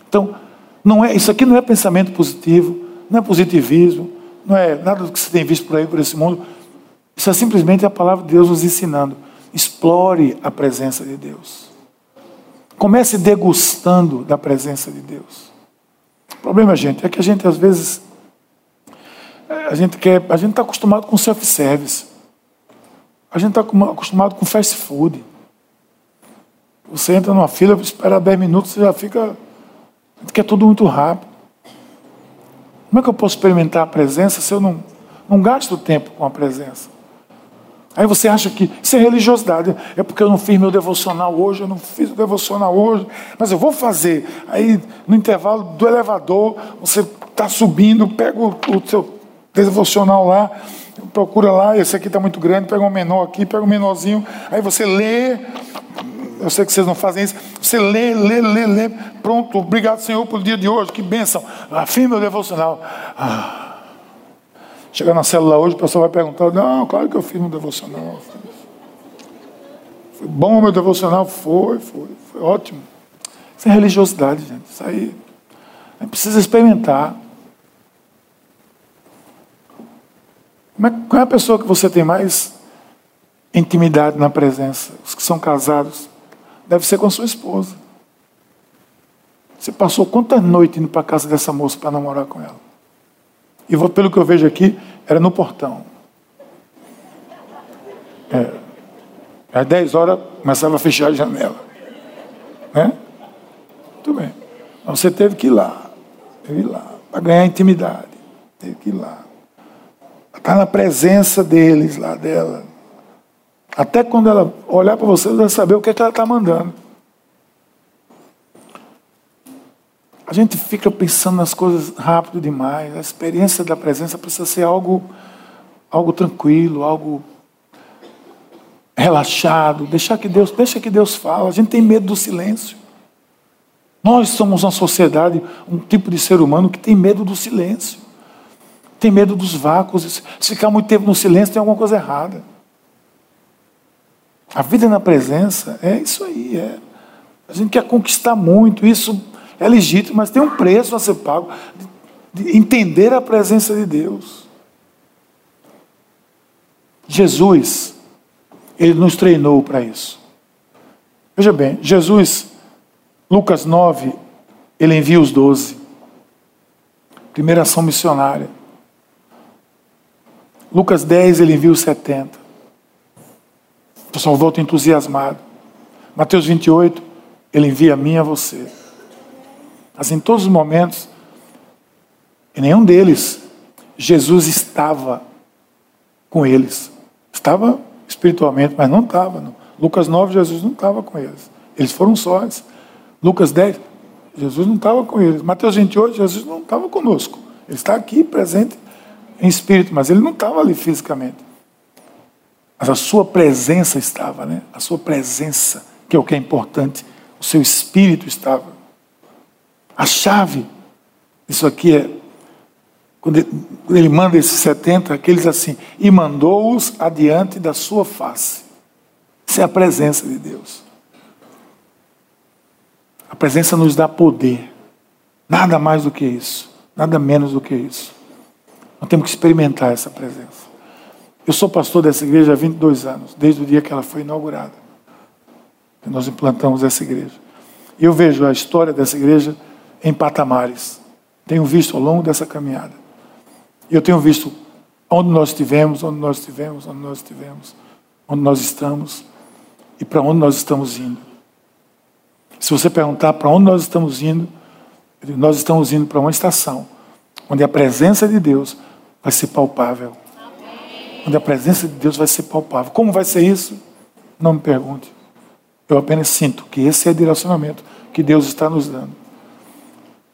Então, não é, isso aqui não é pensamento positivo, não é positivismo, não é nada do que você tem visto por aí, por esse mundo. Isso é simplesmente a palavra de Deus nos ensinando. Explore a presença de Deus. Comece degustando da presença de Deus. O problema, gente, é que a gente às vezes a gente quer, a gente está acostumado com self-service. A gente está acostumado com fast food. Você entra numa fila, espera 10 minutos, você já fica. A gente quer tudo muito rápido. Como é que eu posso experimentar a presença se eu não, não gasto tempo com a presença? Aí você acha que isso é religiosidade. É porque eu não fiz meu devocional hoje, eu não fiz o devocional hoje, mas eu vou fazer. Aí no intervalo do elevador, você está subindo, pega o, o seu devocional lá, procura lá, esse aqui está muito grande, pega um menor aqui, pega um menorzinho, aí você lê, eu sei que vocês não fazem isso, você lê, lê, lê, lê, pronto, obrigado Senhor pelo dia de hoje, que bênção, afirma o devocional. Ah. Na célula hoje, o pessoal vai perguntar, não, claro que eu fiz meu devocional. Foi bom meu devocional? Foi, foi, foi ótimo. Isso é religiosidade, gente. Isso aí. Precisa experimentar. Mas qual é a pessoa que você tem mais intimidade na presença? Os que são casados. Deve ser com a sua esposa. Você passou quantas noites indo para a casa dessa moça para namorar com ela? E vou, pelo que eu vejo aqui, era no portão. É. Às 10 horas começava a fechar a janela. Né? Muito bem. Então, você teve que ir lá. Teve que ir lá. Para ganhar intimidade. Teve que ir lá. Está na presença deles lá dela. Até quando ela olhar para você, ela vai saber o que, é que ela está mandando. A gente fica pensando nas coisas rápido demais. A experiência da presença precisa ser algo, algo tranquilo, algo relaxado, deixar que Deus, deixa que Deus fala. A gente tem medo do silêncio. Nós somos uma sociedade, um tipo de ser humano que tem medo do silêncio. Tem medo dos vácuos. Se ficar muito tempo no silêncio, tem alguma coisa errada. A vida na presença é isso aí. É. A gente quer conquistar muito, isso é legítimo, mas tem um preço a ser pago de entender a presença de Deus. Jesus, ele nos treinou para isso. Veja bem, Jesus, Lucas 9, ele envia os doze. Primeira ação missionária. Lucas 10, ele envia os 70. O pessoal volta entusiasmado. Mateus 28, ele envia a mim a você. Assim, em todos os momentos, em nenhum deles, Jesus estava com eles. Estava espiritualmente, mas não estava. Lucas 9, Jesus não estava com eles. Eles foram sós. Lucas 10, Jesus não estava com eles. Mateus 28, Jesus não estava conosco. Ele está aqui presente em espírito, mas ele não estava ali fisicamente. Mas a sua presença estava, né? A sua presença, que é o que é importante. O seu espírito estava. A chave, isso aqui é quando ele manda esses 70, aqueles assim, e mandou-os adiante da sua face. Isso é a presença de Deus. A presença nos dá poder. Nada mais do que isso. Nada menos do que isso. Nós temos que experimentar essa presença. Eu sou pastor dessa igreja há 22 anos, desde o dia que ela foi inaugurada. Nós implantamos essa igreja. E eu vejo a história dessa igreja em patamares. Tenho visto ao longo dessa caminhada. Eu tenho visto onde nós estivemos, onde nós estivemos, onde nós estivemos, onde nós estamos e para onde nós estamos indo. Se você perguntar para onde nós estamos indo, nós estamos indo para uma estação onde a presença de Deus vai ser palpável. Onde a presença de Deus vai ser palpável. Como vai ser isso? Não me pergunte. Eu apenas sinto que esse é o direcionamento que Deus está nos dando.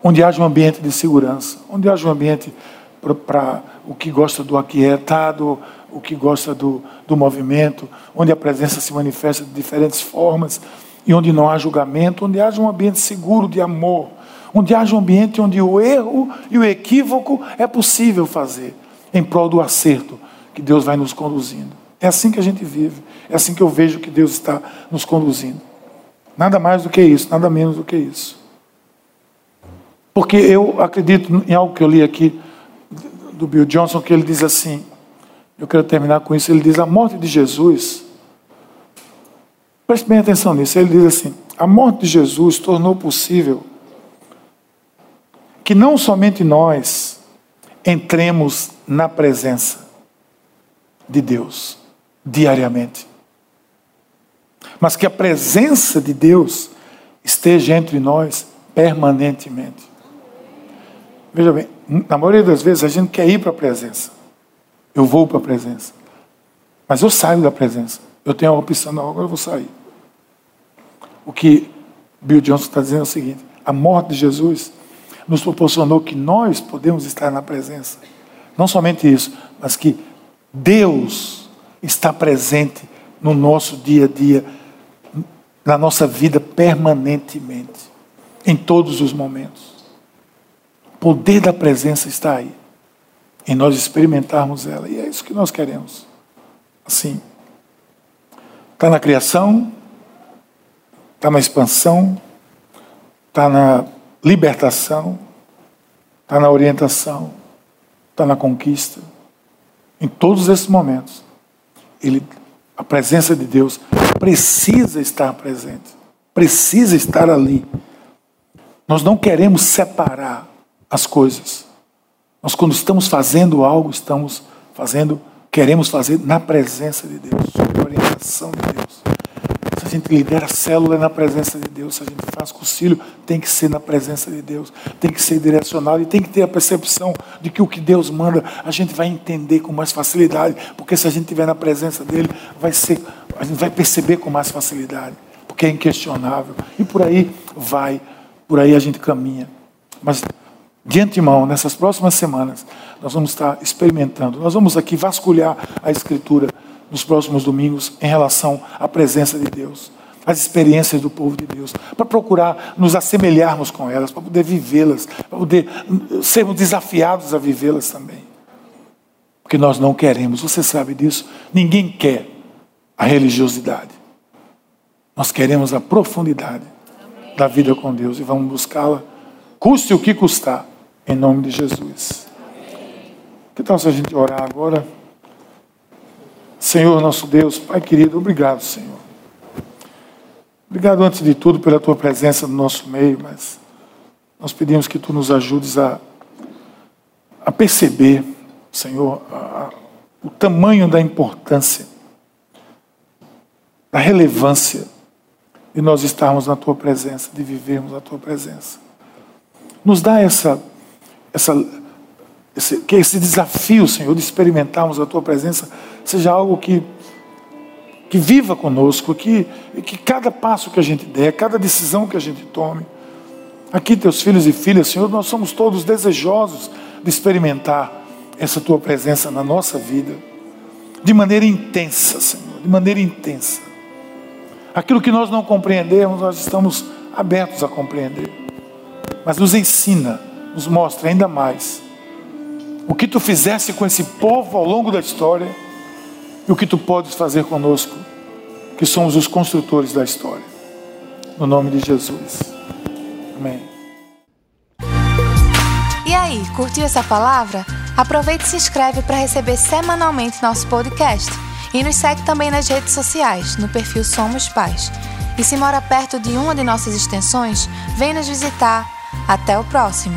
Onde haja um ambiente de segurança, onde haja um ambiente para o que gosta do aquietado, o que gosta do, do movimento, onde a presença se manifesta de diferentes formas e onde não há julgamento, onde haja um ambiente seguro de amor, onde haja um ambiente onde o erro e o equívoco é possível fazer em prol do acerto que Deus vai nos conduzindo. É assim que a gente vive, é assim que eu vejo que Deus está nos conduzindo. Nada mais do que isso, nada menos do que isso. Porque eu acredito em algo que eu li aqui do Bill Johnson que ele diz assim, eu quero terminar com isso, ele diz, a morte de Jesus, preste bem atenção nisso, ele diz assim, a morte de Jesus tornou possível que não somente nós entremos na presença de Deus diariamente, mas que a presença de Deus esteja entre nós permanentemente. Veja bem, na maioria das vezes a gente quer ir para a presença. Eu vou para a presença. Mas eu saio da presença. Eu tenho a opção, não, agora eu vou sair. O que Bill Johnson está dizendo é o seguinte: a morte de Jesus nos proporcionou que nós podemos estar na presença. Não somente isso, mas que Deus está presente no nosso dia a dia, na nossa vida permanentemente, em todos os momentos poder da presença está aí. Em nós experimentarmos ela. E é isso que nós queremos. Assim. Está na criação, está na expansão, está na libertação, está na orientação, está na conquista. Em todos esses momentos, ele, a presença de Deus precisa estar presente, precisa estar ali. Nós não queremos separar as coisas. Nós, quando estamos fazendo algo, estamos fazendo, queremos fazer na presença de Deus, sob a orientação de Deus. A gente lidera a célula é na presença de Deus, se a gente faz concílio, tem que ser na presença de Deus, tem que ser direcionado e tem que ter a percepção de que o que Deus manda a gente vai entender com mais facilidade, porque se a gente estiver na presença dele, vai ser, a gente vai perceber com mais facilidade, porque é inquestionável. E por aí vai, por aí a gente caminha. Mas de antemão, nessas próximas semanas, nós vamos estar experimentando. Nós vamos aqui vasculhar a Escritura nos próximos domingos em relação à presença de Deus, às experiências do povo de Deus, para procurar nos assemelharmos com elas, para poder vivê-las, para poder sermos desafiados a vivê-las também. Porque nós não queremos, você sabe disso, ninguém quer a religiosidade. Nós queremos a profundidade da vida com Deus e vamos buscá-la, custe o que custar, em nome de Jesus. Que tal se a gente orar agora? Senhor, nosso Deus, Pai querido, obrigado, Senhor. Obrigado, antes de tudo, pela tua presença no nosso meio, mas nós pedimos que tu nos ajudes a, a perceber, Senhor, a, o tamanho da importância, da relevância de nós estarmos na tua presença, de vivermos a tua presença. Nos dá essa, essa esse, que esse desafio, Senhor, de experimentarmos a tua presença seja algo que, que viva conosco, que, que cada passo que a gente der, cada decisão que a gente tome. Aqui, teus filhos e filhas, Senhor, nós somos todos desejosos de experimentar essa tua presença na nossa vida, de maneira intensa, Senhor, de maneira intensa. Aquilo que nós não compreendemos, nós estamos abertos a compreender. Mas nos ensina, nos mostra ainda mais o que tu fizesse com esse povo ao longo da história e o que tu podes fazer conosco, que somos os construtores da história. No nome de Jesus. Amém. E aí, curtiu essa palavra? Aproveite e se inscreve para receber semanalmente nosso podcast. E nos segue também nas redes sociais, no perfil Somos Pais. E se mora perto de uma de nossas extensões, vem nos visitar. Até o próximo!